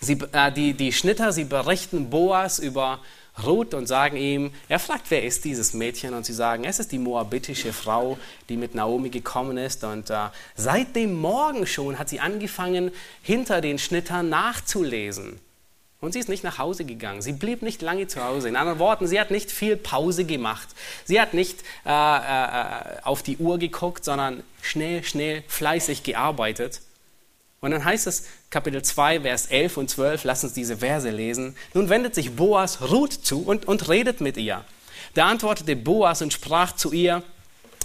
sie, äh, die, die Schnitter, sie berichten Boas über Ruth und sagen ihm, er fragt, wer ist dieses Mädchen? Und sie sagen, es ist die moabitische Frau, die mit Naomi gekommen ist. Und äh, seit dem Morgen schon hat sie angefangen, hinter den Schnittern nachzulesen. Und sie ist nicht nach Hause gegangen. Sie blieb nicht lange zu Hause. In anderen Worten, sie hat nicht viel Pause gemacht. Sie hat nicht äh, äh, auf die Uhr geguckt, sondern schnell, schnell, fleißig gearbeitet. Und dann heißt es Kapitel 2, Vers 11 und 12, lass uns diese Verse lesen. Nun wendet sich Boas Ruth zu und, und redet mit ihr. Da antwortete Boas und sprach zu ihr,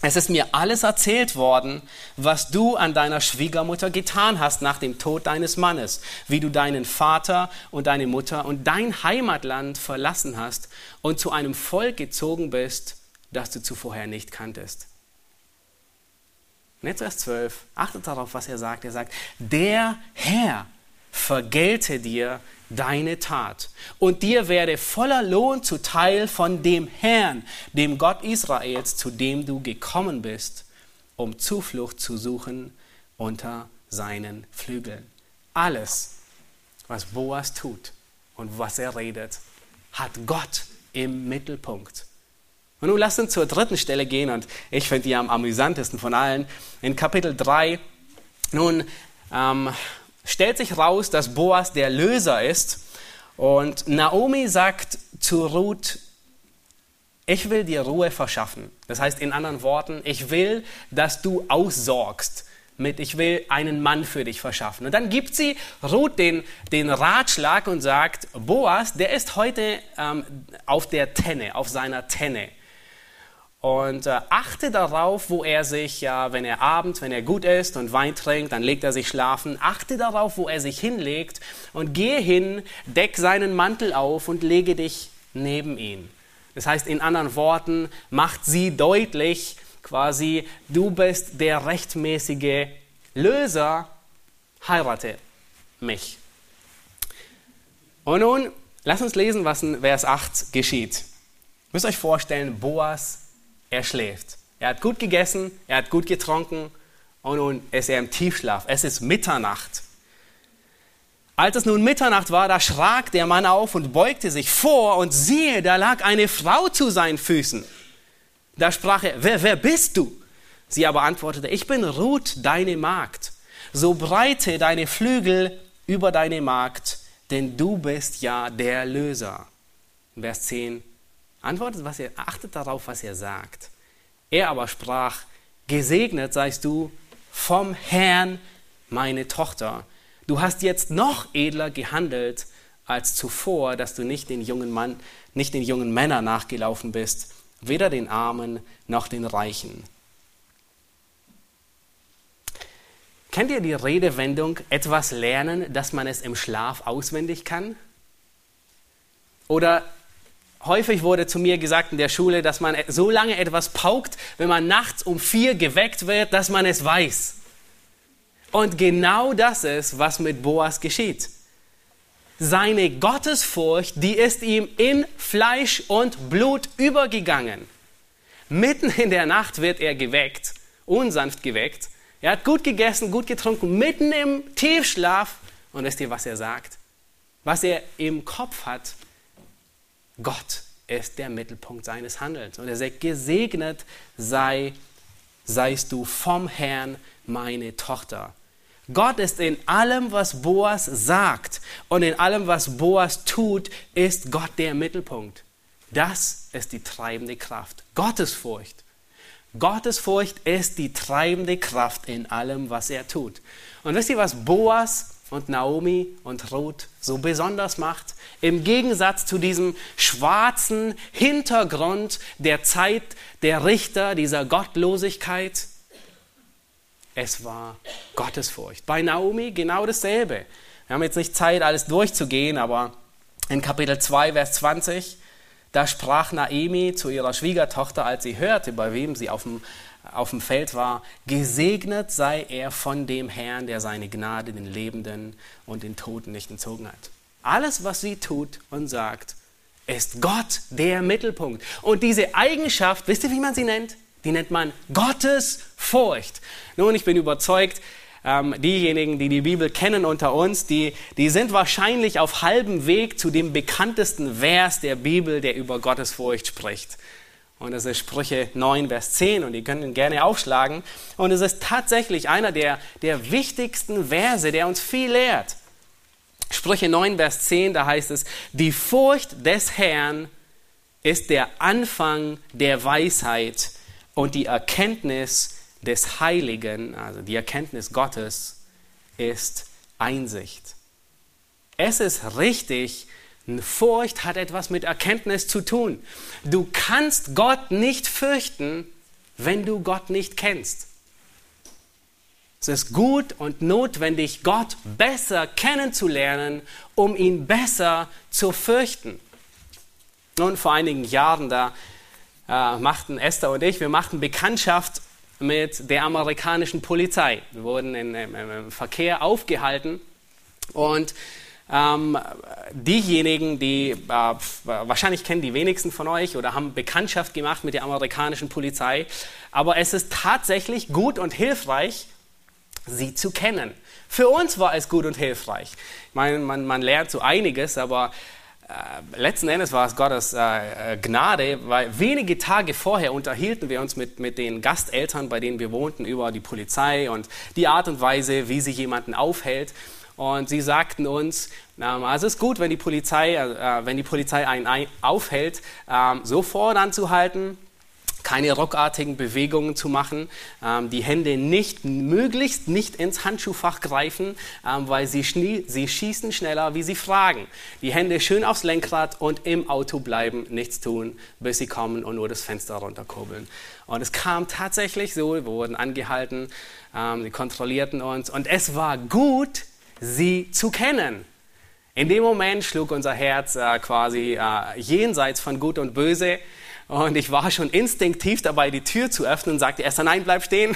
es ist mir alles erzählt worden, was du an deiner Schwiegermutter getan hast nach dem Tod deines Mannes, wie du deinen Vater und deine Mutter und dein Heimatland verlassen hast und zu einem Volk gezogen bist, das du zuvorher nicht kanntest. Und jetzt Vers 12, achtet darauf, was er sagt. Er sagt, der Herr vergelte dir deine Tat und dir werde voller Lohn zuteil von dem Herrn, dem Gott Israels, zu dem du gekommen bist, um Zuflucht zu suchen unter seinen Flügeln. Alles, was Boas tut und was er redet, hat Gott im Mittelpunkt. Und nun lasst uns zur dritten Stelle gehen und ich finde die am amüsantesten von allen. In Kapitel 3, nun ähm, stellt sich raus, dass Boas der Löser ist und Naomi sagt zu Ruth, ich will dir Ruhe verschaffen. Das heißt in anderen Worten, ich will, dass du aussorgst mit, ich will einen Mann für dich verschaffen. Und dann gibt sie Ruth den, den Ratschlag und sagt, Boas, der ist heute ähm, auf der Tenne, auf seiner Tenne. Und äh, achte darauf, wo er sich, ja, wenn er abends, wenn er gut isst und Wein trinkt, dann legt er sich schlafen. Achte darauf, wo er sich hinlegt und gehe hin, deck seinen Mantel auf und lege dich neben ihn. Das heißt, in anderen Worten, macht sie deutlich, quasi, du bist der rechtmäßige Löser, heirate mich. Und nun, lass uns lesen, was in Vers 8 geschieht. Ihr müsst euch vorstellen, Boas er schläft. Er hat gut gegessen, er hat gut getrunken und nun ist er im Tiefschlaf. Es ist Mitternacht. Als es nun Mitternacht war, da schrak der Mann auf und beugte sich vor und siehe, da lag eine Frau zu seinen Füßen. Da sprach er, wer, wer bist du? Sie aber antwortete, ich bin Ruth, deine Magd. So breite deine Flügel über deine Magd, denn du bist ja der Löser. Vers 10, Antwortet, was er, achtet darauf, was er sagt. Er aber sprach, gesegnet seist du vom Herrn, meine Tochter. Du hast jetzt noch edler gehandelt als zuvor, dass du nicht den jungen Mann, nicht den jungen Männern nachgelaufen bist, weder den Armen noch den Reichen. Kennt ihr die Redewendung, etwas lernen, dass man es im Schlaf auswendig kann? Oder häufig wurde zu mir gesagt in der Schule, dass man so lange etwas paukt, wenn man nachts um vier geweckt wird, dass man es weiß. Und genau das ist, was mit Boas geschieht. Seine Gottesfurcht, die ist ihm in Fleisch und Blut übergegangen. Mitten in der Nacht wird er geweckt, unsanft geweckt. Er hat gut gegessen, gut getrunken, mitten im Tiefschlaf. Und wisst ihr, was er sagt? Was er im Kopf hat, Gott ist der Mittelpunkt seines Handelns. Und er sagt, gesegnet sei, seist du vom Herrn, meine Tochter. Gott ist in allem, was Boas sagt und in allem, was Boas tut, ist Gott der Mittelpunkt. Das ist die treibende Kraft. Gottesfurcht. Gottesfurcht ist die treibende Kraft in allem, was er tut. Und wisst ihr, was Boas und Naomi und Ruth so besonders macht. Im Gegensatz zu diesem schwarzen Hintergrund der Zeit der Richter, dieser Gottlosigkeit, es war Gottesfurcht. Bei Naomi genau dasselbe. Wir haben jetzt nicht Zeit, alles durchzugehen, aber in Kapitel 2, Vers 20, da sprach Naemi zu ihrer Schwiegertochter, als sie hörte, bei wem sie auf dem, auf dem Feld war, gesegnet sei er von dem Herrn, der seine Gnade den Lebenden und den Toten nicht entzogen hat. Alles, was sie tut und sagt, ist Gott der Mittelpunkt. Und diese Eigenschaft, wisst ihr, wie man sie nennt? Die nennt man Gottes Furcht. Nun, ich bin überzeugt, ähm, diejenigen, die die Bibel kennen unter uns, die, die sind wahrscheinlich auf halbem Weg zu dem bekanntesten Vers der Bibel, der über Gottes Furcht spricht. Und das ist Sprüche 9, Vers 10 und ihr könnt ihn gerne aufschlagen. Und es ist tatsächlich einer der, der wichtigsten Verse, der uns viel lehrt. Sprüche 9, Vers 10, da heißt es, die Furcht des Herrn ist der Anfang der Weisheit und die Erkenntnis des Heiligen, also die Erkenntnis Gottes, ist Einsicht. Es ist richtig, Furcht hat etwas mit Erkenntnis zu tun. Du kannst Gott nicht fürchten, wenn du Gott nicht kennst. Es ist gut und notwendig, Gott besser kennenzulernen, um ihn besser zu fürchten. Nun, vor einigen Jahren, da äh, machten Esther und ich, wir machten Bekanntschaft mit der amerikanischen Polizei. Wir wurden im, im Verkehr aufgehalten und ähm, diejenigen, die äh, wahrscheinlich kennen die wenigsten von euch oder haben Bekanntschaft gemacht mit der amerikanischen Polizei, aber es ist tatsächlich gut und hilfreich, sie zu kennen. Für uns war es gut und hilfreich. Ich meine, man, man lernt so einiges, aber äh, letzten Endes war es Gottes äh, äh, Gnade, weil wenige Tage vorher unterhielten wir uns mit, mit den Gasteltern, bei denen wir wohnten, über die Polizei und die Art und Weise, wie sie jemanden aufhält. Und sie sagten uns, also es ist gut, wenn die Polizei, äh, wenn die Polizei einen aufhält, ähm, sofort anzuhalten, keine ruckartigen Bewegungen zu machen, ähm, die Hände nicht, möglichst nicht ins Handschuhfach greifen, weil sie, sie schießen schneller, wie sie fragen. Die Hände schön aufs Lenkrad und im Auto bleiben, nichts tun, bis sie kommen und nur das Fenster runterkurbeln. Und es kam tatsächlich so, wir wurden angehalten, sie kontrollierten uns und es war gut, sie zu kennen. In dem Moment schlug unser Herz äh, quasi äh, jenseits von Gut und Böse. Und ich war schon instinktiv dabei, die Tür zu öffnen und sagte erst, nein, bleib stehen.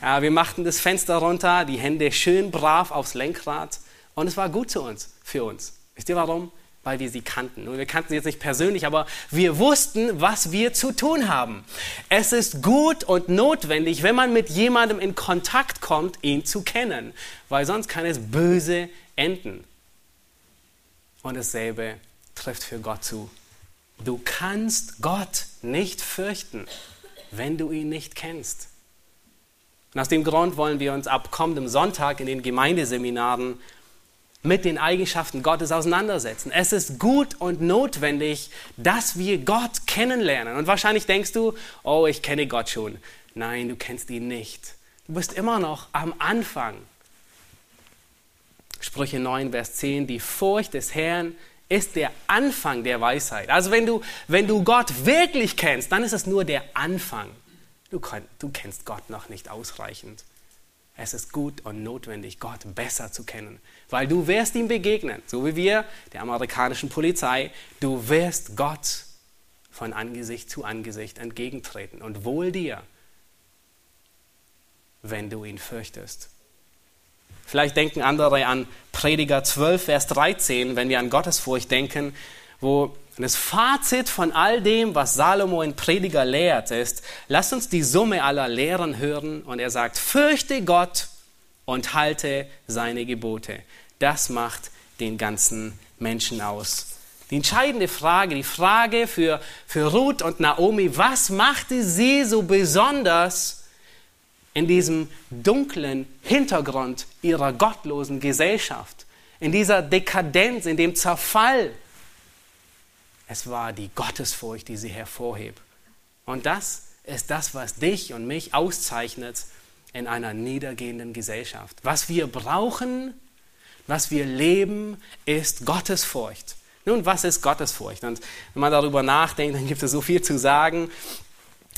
Wir machten das Fenster runter, die Hände schön brav aufs Lenkrad. Und es war gut zu uns, für uns. Wisst ihr warum? Weil wir sie kannten. Und wir kannten sie jetzt nicht persönlich, aber wir wussten, was wir zu tun haben. Es ist gut und notwendig, wenn man mit jemandem in Kontakt kommt, ihn zu kennen. Weil sonst kann es böse enden. Und dasselbe trifft für Gott zu. Du kannst Gott nicht fürchten, wenn du ihn nicht kennst. Und aus dem Grund wollen wir uns ab kommendem Sonntag in den Gemeindeseminaren mit den Eigenschaften Gottes auseinandersetzen. Es ist gut und notwendig, dass wir Gott kennenlernen. Und wahrscheinlich denkst du, oh, ich kenne Gott schon. Nein, du kennst ihn nicht. Du bist immer noch am Anfang. Sprüche 9, Vers 10, die Furcht des Herrn ist der Anfang der Weisheit. Also wenn du, wenn du Gott wirklich kennst, dann ist es nur der Anfang. Du, du kennst Gott noch nicht ausreichend. Es ist gut und notwendig, Gott besser zu kennen, weil du wirst ihm begegnen, so wie wir, der amerikanischen Polizei, du wirst Gott von Angesicht zu Angesicht entgegentreten und wohl dir, wenn du ihn fürchtest. Vielleicht denken andere an Prediger 12, Vers 13, wenn wir an Gottesfurcht denken, wo das Fazit von all dem, was Salomo in Prediger lehrt, ist, lasst uns die Summe aller Lehren hören. Und er sagt, fürchte Gott und halte seine Gebote. Das macht den ganzen Menschen aus. Die entscheidende Frage, die Frage für, für Ruth und Naomi, was machte sie so besonders, in diesem dunklen Hintergrund ihrer gottlosen Gesellschaft, in dieser Dekadenz, in dem Zerfall. Es war die Gottesfurcht, die sie hervorhebt. Und das ist das, was dich und mich auszeichnet in einer niedergehenden Gesellschaft. Was wir brauchen, was wir leben, ist Gottesfurcht. Nun, was ist Gottesfurcht? Und wenn man darüber nachdenkt, dann gibt es so viel zu sagen.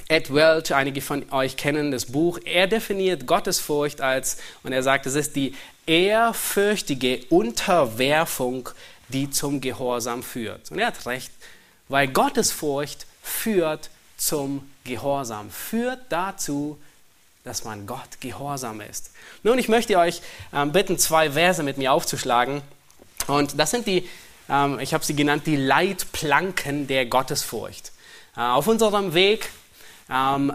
Ed Welch, einige von euch kennen das Buch, er definiert Gottesfurcht als, und er sagt, es ist die ehrfürchtige Unterwerfung, die zum Gehorsam führt. Und er hat recht, weil Gottesfurcht führt zum Gehorsam, führt dazu, dass man Gott gehorsam ist. Nun, ich möchte euch ähm, bitten, zwei Verse mit mir aufzuschlagen. Und das sind die, ähm, ich habe sie genannt, die Leitplanken der Gottesfurcht. Äh, auf unserem Weg ähm,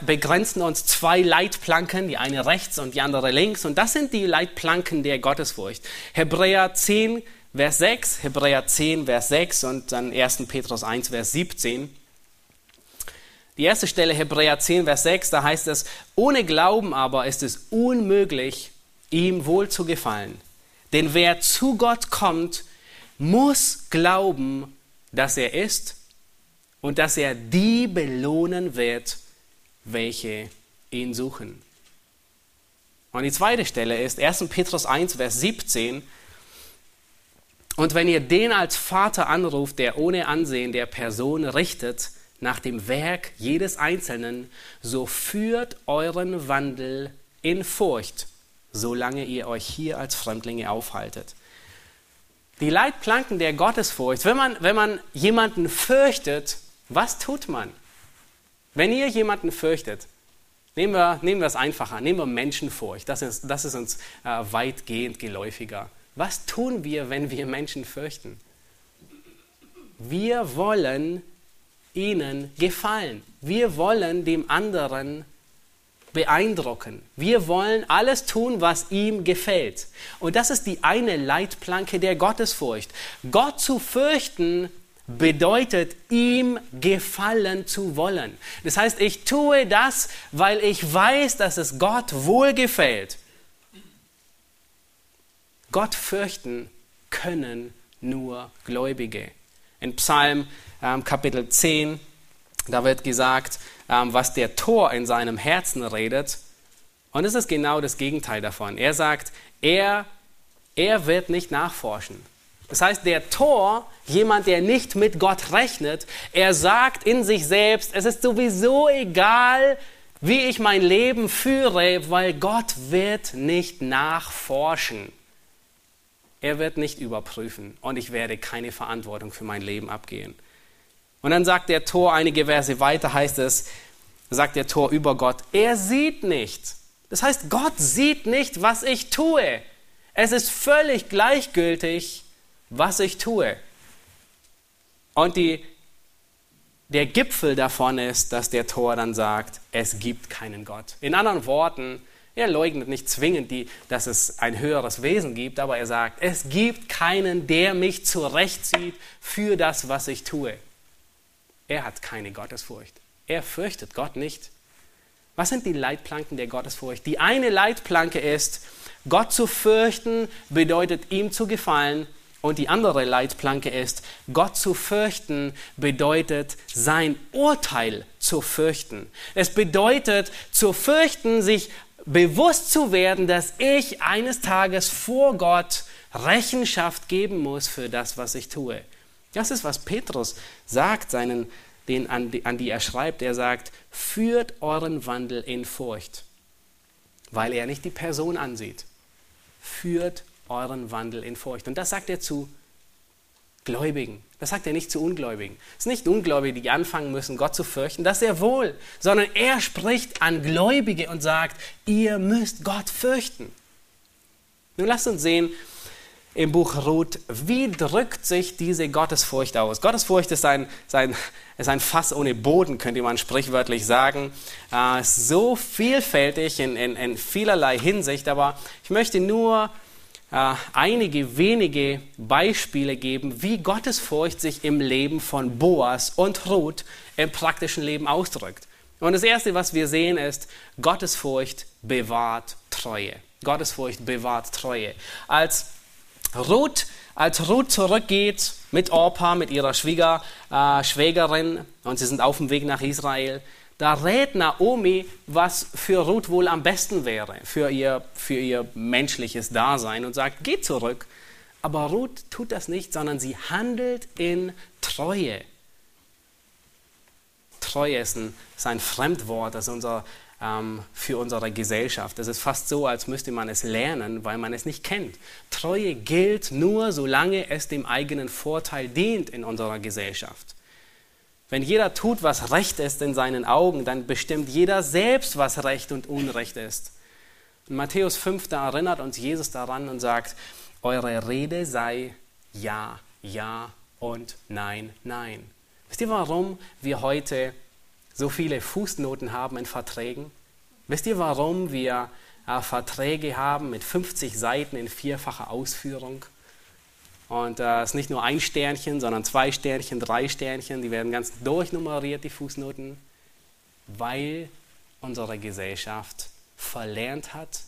begrenzen uns zwei Leitplanken, die eine rechts und die andere links. Und das sind die Leitplanken der Gottesfurcht. Hebräer 10, Vers 6, Hebräer 10, Vers 6 und dann 1. Petrus 1, Vers 17. Die erste Stelle, Hebräer 10, Vers 6, da heißt es, ohne Glauben aber ist es unmöglich, ihm wohl zu gefallen. Denn wer zu Gott kommt, muss glauben, dass er ist und dass er die belohnen wird, welche ihn suchen. Und die zweite Stelle ist 1. Petrus 1, Vers 17. Und wenn ihr den als Vater anruft, der ohne Ansehen der Person richtet, nach dem Werk jedes Einzelnen, so führt euren Wandel in Furcht, solange ihr euch hier als Fremdlinge aufhaltet. Die Leitplanken der Gottesfurcht, wenn man, wenn man jemanden fürchtet, was tut man? Wenn ihr jemanden fürchtet, nehmen wir, nehmen wir es einfacher, nehmen wir Menschenfurcht, das ist, das ist uns äh, weitgehend geläufiger. Was tun wir, wenn wir Menschen fürchten? Wir wollen ihnen gefallen. Wir wollen dem anderen beeindrucken. Wir wollen alles tun, was ihm gefällt. Und das ist die eine Leitplanke der Gottesfurcht. Gott zu fürchten bedeutet, ihm gefallen zu wollen. Das heißt, ich tue das, weil ich weiß, dass es Gott wohlgefällt. Gott fürchten können nur Gläubige. In Psalm ähm, Kapitel 10, da wird gesagt, ähm, was der Tor in seinem Herzen redet. Und es ist genau das Gegenteil davon. Er sagt, er, er wird nicht nachforschen. Das heißt, der Tor, jemand, der nicht mit Gott rechnet, er sagt in sich selbst, es ist sowieso egal, wie ich mein Leben führe, weil Gott wird nicht nachforschen. Er wird nicht überprüfen und ich werde keine Verantwortung für mein Leben abgehen. Und dann sagt der Tor einige Verse weiter, heißt es, sagt der Tor über Gott, er sieht nicht. Das heißt, Gott sieht nicht, was ich tue. Es ist völlig gleichgültig, was ich tue. Und die, der Gipfel davon ist, dass der Tor dann sagt, es gibt keinen Gott. In anderen Worten, er leugnet nicht zwingend, die, dass es ein höheres Wesen gibt, aber er sagt, es gibt keinen, der mich zurechtzieht für das, was ich tue. Er hat keine Gottesfurcht. Er fürchtet Gott nicht. Was sind die Leitplanken der Gottesfurcht? Die eine Leitplanke ist, Gott zu fürchten bedeutet ihm zu gefallen. Und die andere Leitplanke ist, Gott zu fürchten bedeutet sein Urteil zu fürchten. Es bedeutet zu fürchten, sich bewusst zu werden, dass ich eines Tages vor Gott Rechenschaft geben muss für das, was ich tue. Das ist, was Petrus sagt, seinen, den, an, die, an die er schreibt. Er sagt, führt euren Wandel in Furcht, weil er nicht die Person ansieht. Führt euren Wandel in Furcht. Und das sagt er zu Gläubigen. Das sagt er nicht zu Ungläubigen. Es ist nicht Ungläubige, die anfangen müssen, Gott zu fürchten, das sehr wohl, sondern er spricht an Gläubige und sagt, ihr müsst Gott fürchten. Nun lasst uns sehen, im Buch Ruth, wie drückt sich diese Gottesfurcht aus? Gottesfurcht ist ein, ist ein, ist ein Fass ohne Boden, könnte man sprichwörtlich sagen. Äh, so vielfältig in, in, in vielerlei Hinsicht, aber ich möchte nur äh, einige wenige Beispiele geben, wie Gottesfurcht sich im Leben von Boas und Ruth im praktischen Leben ausdrückt. Und das Erste, was wir sehen, ist, Gottesfurcht bewahrt Treue. Gottesfurcht bewahrt Treue. Als Ruth, als Ruth zurückgeht mit Orpa, mit ihrer Schwieger, äh, Schwägerin, und sie sind auf dem Weg nach Israel, da rät Naomi, was für Ruth wohl am besten wäre, für ihr, für ihr menschliches Dasein, und sagt, geht zurück. Aber Ruth tut das nicht, sondern sie handelt in Treue. Treue ist ein, ist ein Fremdwort, das unser, ähm, für unsere Gesellschaft. Es ist fast so, als müsste man es lernen, weil man es nicht kennt. Treue gilt nur, solange es dem eigenen Vorteil dient in unserer Gesellschaft. Wenn jeder tut, was recht ist in seinen Augen, dann bestimmt jeder selbst, was recht und unrecht ist. In Matthäus 5, da erinnert uns Jesus daran und sagt, eure Rede sei ja, ja und nein, nein. Wisst ihr, warum wir heute so viele Fußnoten haben in Verträgen? Wisst ihr, warum wir äh, Verträge haben mit 50 Seiten in vierfacher Ausführung? Und es äh, ist nicht nur ein Sternchen, sondern zwei Sternchen, drei Sternchen, die werden ganz durchnummeriert, die Fußnoten, weil unsere Gesellschaft verlernt hat,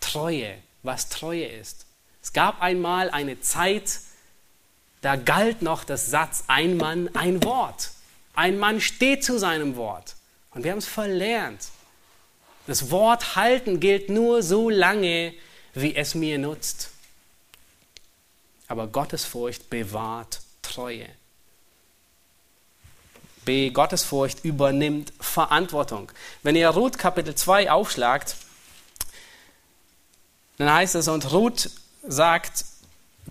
Treue, was Treue ist. Es gab einmal eine Zeit, da galt noch das Satz, ein Mann, ein Wort. Ein Mann steht zu seinem Wort. Und wir haben es verlernt. Das Wort halten gilt nur so lange, wie es mir nutzt. Aber Gottesfurcht bewahrt Treue. B. Gottesfurcht übernimmt Verantwortung. Wenn ihr Ruth Kapitel 2 aufschlagt, dann heißt es, und Ruth sagt,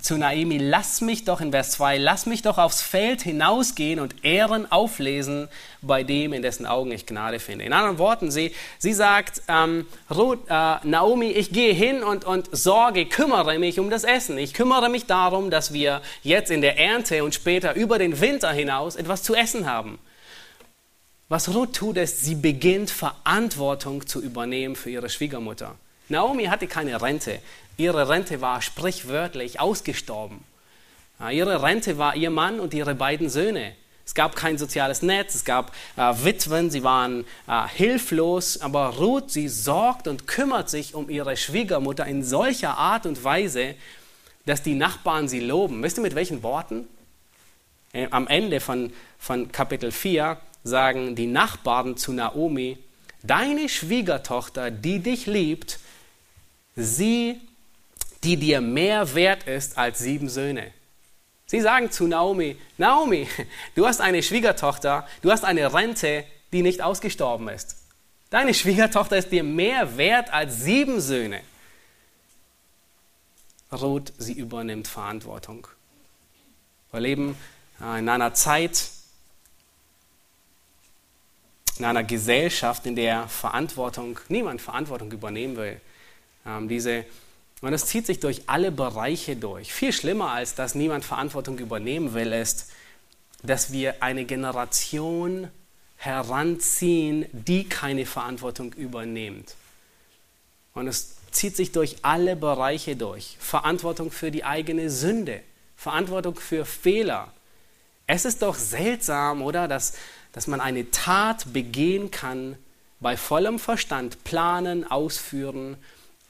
zu Naomi, lass mich doch in Vers 2, lass mich doch aufs Feld hinausgehen und Ehren auflesen bei dem, in dessen Augen ich Gnade finde. In anderen Worten, sie, sie sagt, ähm, Ruth, äh, Naomi, ich gehe hin und, und sorge, kümmere mich um das Essen. Ich kümmere mich darum, dass wir jetzt in der Ernte und später über den Winter hinaus etwas zu essen haben. Was Ruth tut, ist, sie beginnt Verantwortung zu übernehmen für ihre Schwiegermutter. Naomi hatte keine Rente. Ihre Rente war sprichwörtlich ausgestorben. Ihre Rente war ihr Mann und ihre beiden Söhne. Es gab kein soziales Netz, es gab äh, Witwen, sie waren äh, hilflos, aber Ruth, sie sorgt und kümmert sich um ihre Schwiegermutter in solcher Art und Weise, dass die Nachbarn sie loben. Wisst ihr mit welchen Worten? Äh, am Ende von, von Kapitel 4 sagen die Nachbarn zu Naomi, deine Schwiegertochter, die dich liebt, sie die dir mehr wert ist als sieben Söhne. Sie sagen zu Naomi, Naomi, du hast eine Schwiegertochter, du hast eine Rente, die nicht ausgestorben ist. Deine Schwiegertochter ist dir mehr wert als sieben Söhne. Ruth, sie übernimmt Verantwortung. Wir leben äh, in einer Zeit, in einer Gesellschaft, in der Verantwortung, niemand Verantwortung übernehmen will. Ähm, diese und es zieht sich durch alle Bereiche durch. Viel schlimmer als dass niemand Verantwortung übernehmen will, ist, dass wir eine Generation heranziehen, die keine Verantwortung übernimmt. Und es zieht sich durch alle Bereiche durch. Verantwortung für die eigene Sünde, Verantwortung für Fehler. Es ist doch seltsam, oder, dass, dass man eine Tat begehen kann, bei vollem Verstand planen, ausführen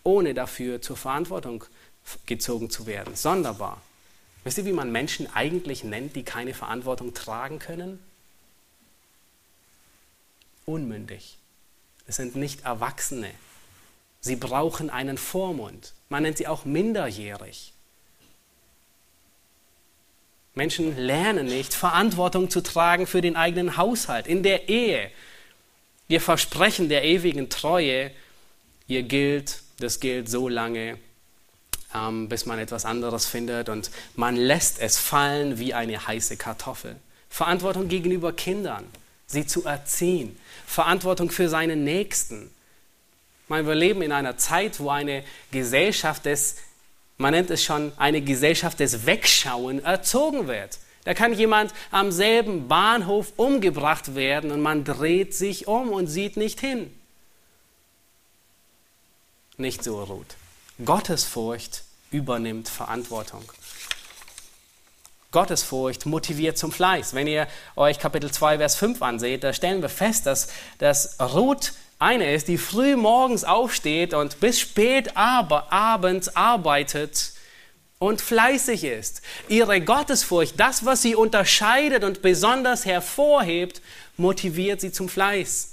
ohne dafür zur Verantwortung gezogen zu werden. Sonderbar. Wisst ihr, wie man Menschen eigentlich nennt, die keine Verantwortung tragen können? Unmündig. Es sind nicht Erwachsene. Sie brauchen einen Vormund. Man nennt sie auch minderjährig. Menschen lernen nicht, Verantwortung zu tragen für den eigenen Haushalt, in der Ehe. Ihr Versprechen der ewigen Treue, ihr gilt das gilt so lange, ähm, bis man etwas anderes findet und man lässt es fallen wie eine heiße Kartoffel. Verantwortung gegenüber Kindern, sie zu erziehen. Verantwortung für seinen Nächsten. meine, wir leben in einer Zeit, wo eine Gesellschaft des, man nennt es schon, eine Gesellschaft des Wegschauen erzogen wird. Da kann jemand am selben Bahnhof umgebracht werden und man dreht sich um und sieht nicht hin nicht so ruht. Gottesfurcht übernimmt Verantwortung. Gottesfurcht motiviert zum Fleiß. Wenn ihr euch Kapitel 2, Vers 5 anseht, da stellen wir fest, dass, dass Ruth eine ist, die früh morgens aufsteht und bis spät abends arbeitet und fleißig ist. Ihre Gottesfurcht, das, was sie unterscheidet und besonders hervorhebt, motiviert sie zum Fleiß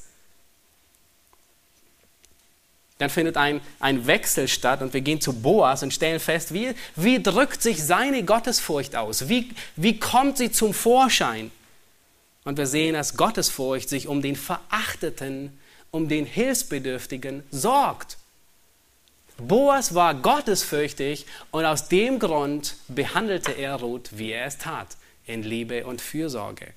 dann findet ein, ein Wechsel statt und wir gehen zu Boas und stellen fest, wie, wie drückt sich seine Gottesfurcht aus? Wie, wie kommt sie zum Vorschein? Und wir sehen, dass Gottesfurcht sich um den Verachteten, um den Hilfsbedürftigen sorgt. Boas war gottesfürchtig und aus dem Grund behandelte er Ruth, wie er es tat, in Liebe und Fürsorge.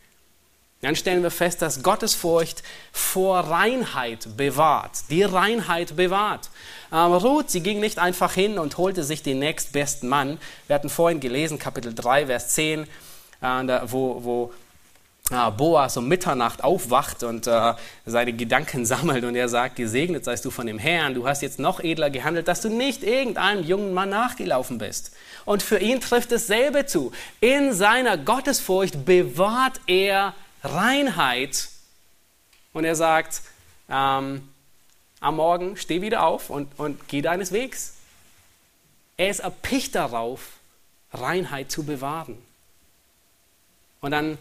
Dann stellen wir fest, dass Gottesfurcht vor Reinheit bewahrt, die Reinheit bewahrt. Ähm, Ruth, sie ging nicht einfach hin und holte sich den nächstbesten Mann. Wir hatten vorhin gelesen, Kapitel 3, Vers 10, äh, wo, wo äh, Boas um Mitternacht aufwacht und äh, seine Gedanken sammelt und er sagt, gesegnet seist du von dem Herrn, du hast jetzt noch edler gehandelt, dass du nicht irgendeinem jungen Mann nachgelaufen bist. Und für ihn trifft dasselbe zu. In seiner Gottesfurcht bewahrt er Reinheit. Und er sagt, ähm, am Morgen steh wieder auf und, und geh deines Wegs. Er ist erpicht darauf, Reinheit zu bewahren. Und dann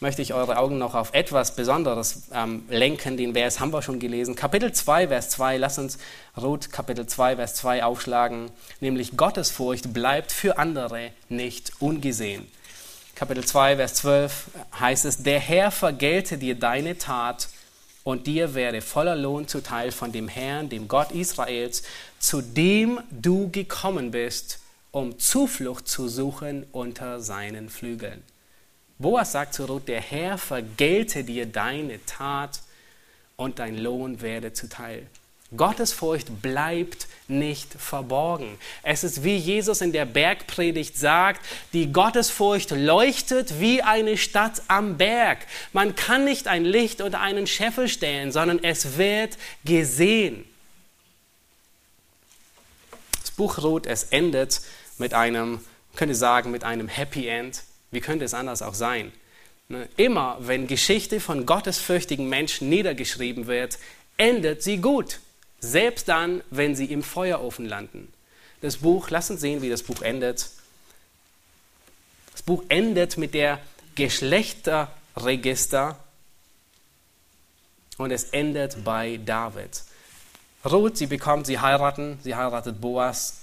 möchte ich eure Augen noch auf etwas Besonderes ähm, lenken. Den Vers haben wir schon gelesen. Kapitel 2, Vers 2. Lass uns Ruth Kapitel 2, Vers 2 aufschlagen. Nämlich Gottesfurcht bleibt für andere nicht ungesehen. Kapitel 2, Vers 12 heißt es, der Herr vergelte dir deine Tat und dir werde voller Lohn zuteil von dem Herrn, dem Gott Israels, zu dem du gekommen bist, um Zuflucht zu suchen unter seinen Flügeln. Boas sagt zu Ruth, der Herr vergelte dir deine Tat und dein Lohn werde zuteil. Gottesfurcht bleibt nicht verborgen. Es ist wie Jesus in der Bergpredigt sagt, die Gottesfurcht leuchtet wie eine Stadt am Berg. Man kann nicht ein Licht unter einen Scheffel stellen, sondern es wird gesehen. Das Buch Ruth, es endet mit einem, man könnte sagen, mit einem Happy End. Wie könnte es anders auch sein? Ne, immer wenn Geschichte von gottesfürchtigen Menschen niedergeschrieben wird, endet sie gut. Selbst dann, wenn sie im Feuerofen landen. Das Buch, lass uns sehen, wie das Buch endet. Das Buch endet mit der Geschlechterregister und es endet bei David. Ruth, sie bekommt, sie heiraten, sie heiratet Boas,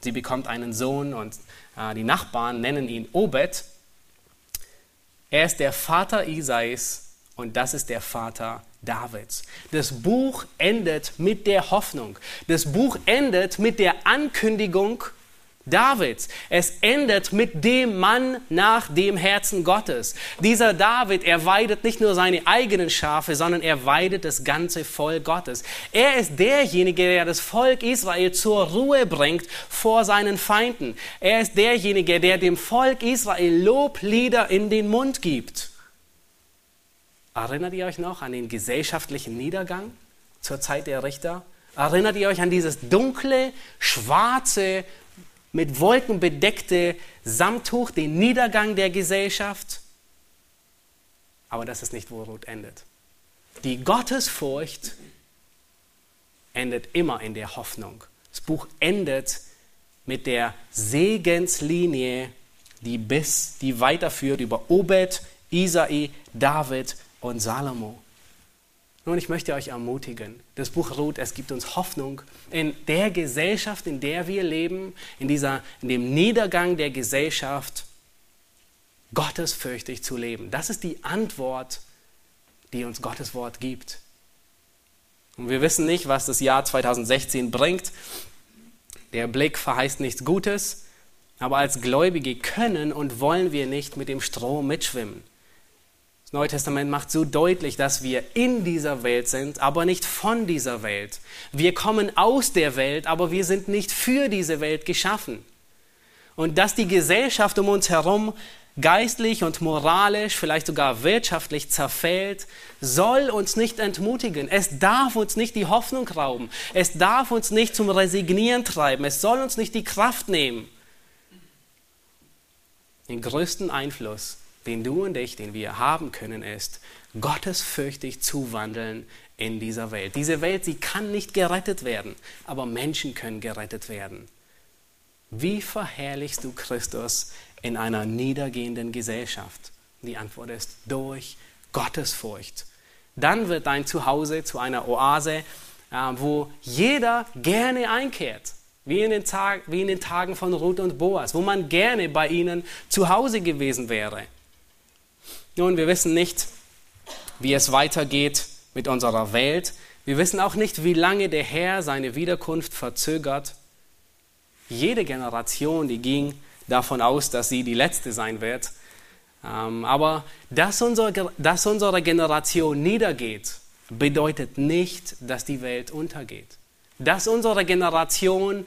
sie bekommt einen Sohn und äh, die Nachbarn nennen ihn Obed. Er ist der Vater Isais und das ist der Vater Davids. Das Buch endet mit der Hoffnung. Das Buch endet mit der Ankündigung Davids. Es endet mit dem Mann nach dem Herzen Gottes. Dieser David, er weidet nicht nur seine eigenen Schafe, sondern er weidet das ganze Volk Gottes. Er ist derjenige, der das Volk Israel zur Ruhe bringt vor seinen Feinden. Er ist derjenige, der dem Volk Israel Loblieder in den Mund gibt. Erinnert ihr euch noch an den gesellschaftlichen Niedergang zur Zeit der Richter? Erinnert ihr euch an dieses dunkle, schwarze, mit Wolken bedeckte Samttuch, den Niedergang der Gesellschaft? Aber das ist nicht, wo Ruth endet. Die Gottesfurcht endet immer in der Hoffnung. Das Buch endet mit der Segenslinie, die bis, die weiterführt über Obed, Isai, David und Salomo. Nun, ich möchte euch ermutigen. Das Buch Ruth, es gibt uns Hoffnung in der Gesellschaft, in der wir leben, in, dieser, in dem Niedergang der Gesellschaft, gottesfürchtig zu leben. Das ist die Antwort, die uns Gottes Wort gibt. Und wir wissen nicht, was das Jahr 2016 bringt. Der Blick verheißt nichts Gutes, aber als Gläubige können und wollen wir nicht mit dem Strom mitschwimmen. Neue Testament macht so deutlich, dass wir in dieser Welt sind, aber nicht von dieser Welt. Wir kommen aus der Welt, aber wir sind nicht für diese Welt geschaffen. Und dass die Gesellschaft um uns herum geistlich und moralisch, vielleicht sogar wirtschaftlich zerfällt, soll uns nicht entmutigen. Es darf uns nicht die Hoffnung rauben. Es darf uns nicht zum Resignieren treiben. Es soll uns nicht die Kraft nehmen. Den größten Einfluss den du und ich, den wir haben können, ist, gottesfürchtig zuwandeln in dieser Welt. Diese Welt, sie kann nicht gerettet werden, aber Menschen können gerettet werden. Wie verherrlichst du Christus in einer niedergehenden Gesellschaft? Die Antwort ist durch Gottesfurcht. Dann wird dein Zuhause zu einer Oase, äh, wo jeder gerne einkehrt. Wie in, den Tag, wie in den Tagen von Ruth und Boas, wo man gerne bei ihnen zu Hause gewesen wäre. Nun, wir wissen nicht, wie es weitergeht mit unserer Welt. Wir wissen auch nicht, wie lange der Herr seine Wiederkunft verzögert. Jede Generation, die ging davon aus, dass sie die letzte sein wird. Ähm, aber dass unsere, dass unsere Generation niedergeht, bedeutet nicht, dass die Welt untergeht. Dass unsere Generation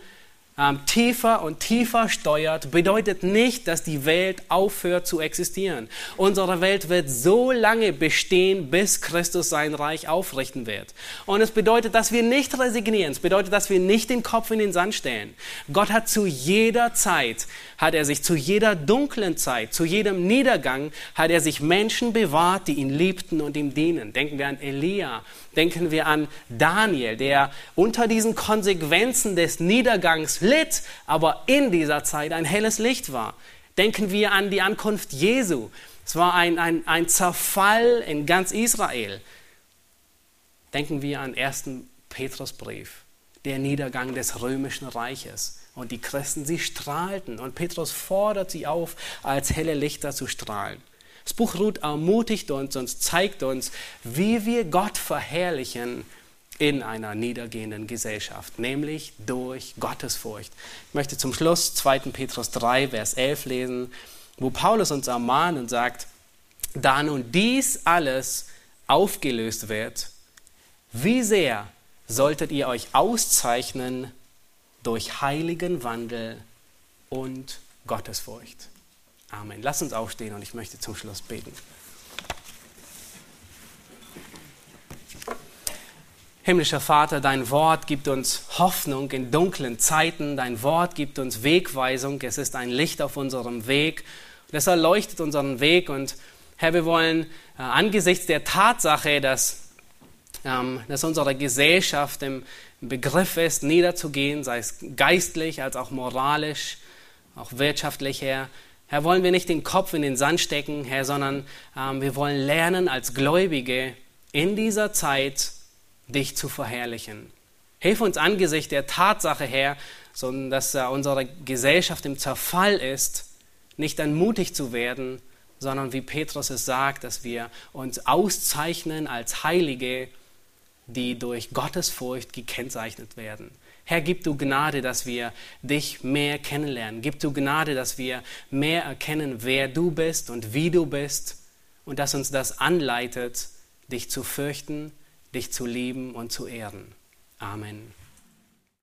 ähm, tiefer und tiefer steuert, bedeutet nicht, dass die Welt aufhört zu existieren. Unsere Welt wird so lange bestehen, bis Christus sein Reich aufrichten wird. Und es bedeutet, dass wir nicht resignieren. Es bedeutet, dass wir nicht den Kopf in den Sand stellen. Gott hat zu jeder Zeit, hat er sich zu jeder dunklen Zeit, zu jedem Niedergang, hat er sich Menschen bewahrt, die ihn liebten und ihm dienen. Denken wir an Elia, Denken wir an Daniel, der unter diesen Konsequenzen des Niedergangs litt, aber in dieser Zeit ein helles Licht war. Denken wir an die Ankunft Jesu. Es war ein, ein, ein Zerfall in ganz Israel. Denken wir an 1. Petrusbrief, der Niedergang des römischen Reiches. Und die Christen, sie strahlten. Und Petrus fordert sie auf, als helle Lichter zu strahlen. Das Buch Ruth ermutigt uns und zeigt uns, wie wir Gott verherrlichen in einer niedergehenden Gesellschaft, nämlich durch Gottesfurcht. Ich möchte zum Schluss 2. Petrus 3, Vers 11 lesen, wo Paulus uns ermahnt und sagt, da nun dies alles aufgelöst wird, wie sehr solltet ihr euch auszeichnen durch heiligen Wandel und Gottesfurcht. Amen. Lass uns aufstehen und ich möchte zum Schluss beten. Himmlischer Vater, dein Wort gibt uns Hoffnung in dunklen Zeiten, dein Wort gibt uns Wegweisung, es ist ein Licht auf unserem Weg, es erleuchtet unseren Weg und Herr, wir wollen äh, angesichts der Tatsache, dass, ähm, dass unsere Gesellschaft im Begriff ist, niederzugehen, sei es geistlich als auch moralisch, auch wirtschaftlich, Herr, Herr, wollen wir nicht den Kopf in den Sand stecken, Herr, sondern ähm, wir wollen lernen als Gläubige in dieser Zeit dich zu verherrlichen. Hilf uns angesichts der Tatsache, Herr, sondern dass äh, unsere Gesellschaft im Zerfall ist, nicht mutig zu werden, sondern wie Petrus es sagt, dass wir uns auszeichnen als Heilige, die durch Gottesfurcht gekennzeichnet werden. Herr, gib du Gnade, dass wir dich mehr kennenlernen. Gib du Gnade, dass wir mehr erkennen, wer du bist und wie du bist und dass uns das anleitet, dich zu fürchten, dich zu lieben und zu ehren. Amen.